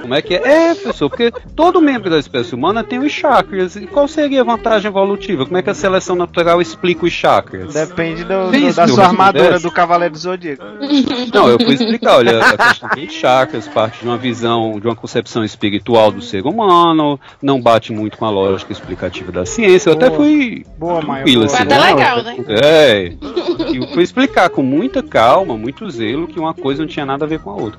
Como é que é? É, professor, porque todo membro da espécie humana tem os chakras. E qual seria a vantagem evolutiva? Como é que a seleção natural explica os chakras? Depende do, do- da sua armadura do Cavaleiro do Zodíaco. Não, eu fui explicar, olha, a questão dos chakras parte de uma visão, de uma concepção espiritual do ser humano, não bate muito com a lógica explicativa da ciência. Eu até Boa. fui Boa, tranquilo, boa. assim, Foi até não, legal, né? É. E eu fui explicar com muita calma, muito zelo, que uma coisa não tinha nada a ver com a outra.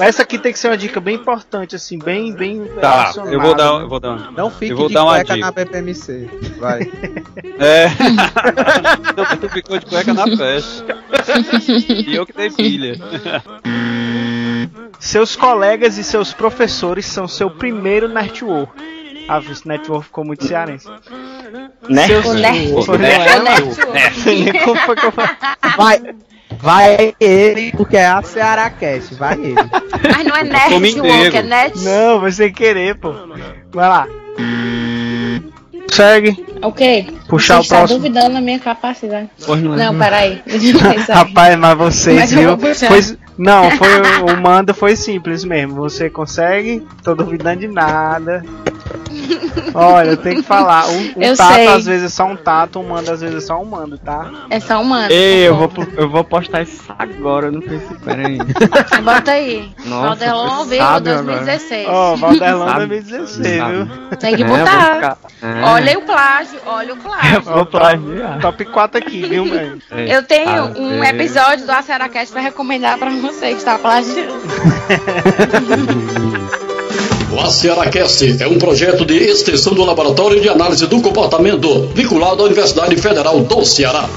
Essa aqui tem que ser uma dica bem importante, assim, bem, bem Tá, eu vou dar, né? eu vou dar. Não fique eu vou de dar uma cueca dica. na BPMC. Vai. (laughs) É. não, mas tu ficou de cueca na festa. E eu que dei pilha. Seus colegas e seus professores são seu primeiro network. Ah, esse network ficou muito cearense. Né? Seus... É, sei nem como foi que eu falei. Vai. Ele, porque é a Ceará Cast. Vai ele. (laughs) Mas não é network, mineiro. é net. Não, vai sem querer, pô. Vai lá. Segue. Ok. Puxar Você o está próximo. duvidando da minha capacidade. Pois não é. Não, peraí. Deixa eu pensar. (laughs) Rapaz, mas vocês, Mas eu viu? Foi- não, foi o, o mando foi simples mesmo. Você consegue? Tô duvidando de nada. Olha, eu tenho que falar. Um, um Eu tato sei. às vezes é só um tato, um mando às vezes é só um mando, tá? É só um mano. Ei, eu vou, eu vou postar isso agora no Facebook. Pera aí. (laughs) Bota aí. Nossa, Valdelon ao vivo sabe agora. 2016. Ó, Valderlão Sabe, 2016, sabe. viu? Tem que É, botar. ficar- É. Olha o plágio, olha o plágio. (laughs) Vou plagiar. Top 4 aqui, viu, velho? Eu tenho um é. episódio do Aceracast pra recomendar pra você que está plagiando. (laughs) O ACERACast é um projeto de extensão do Laboratório de Análise do Comportamento, vinculado à Universidade Federal do Ceará.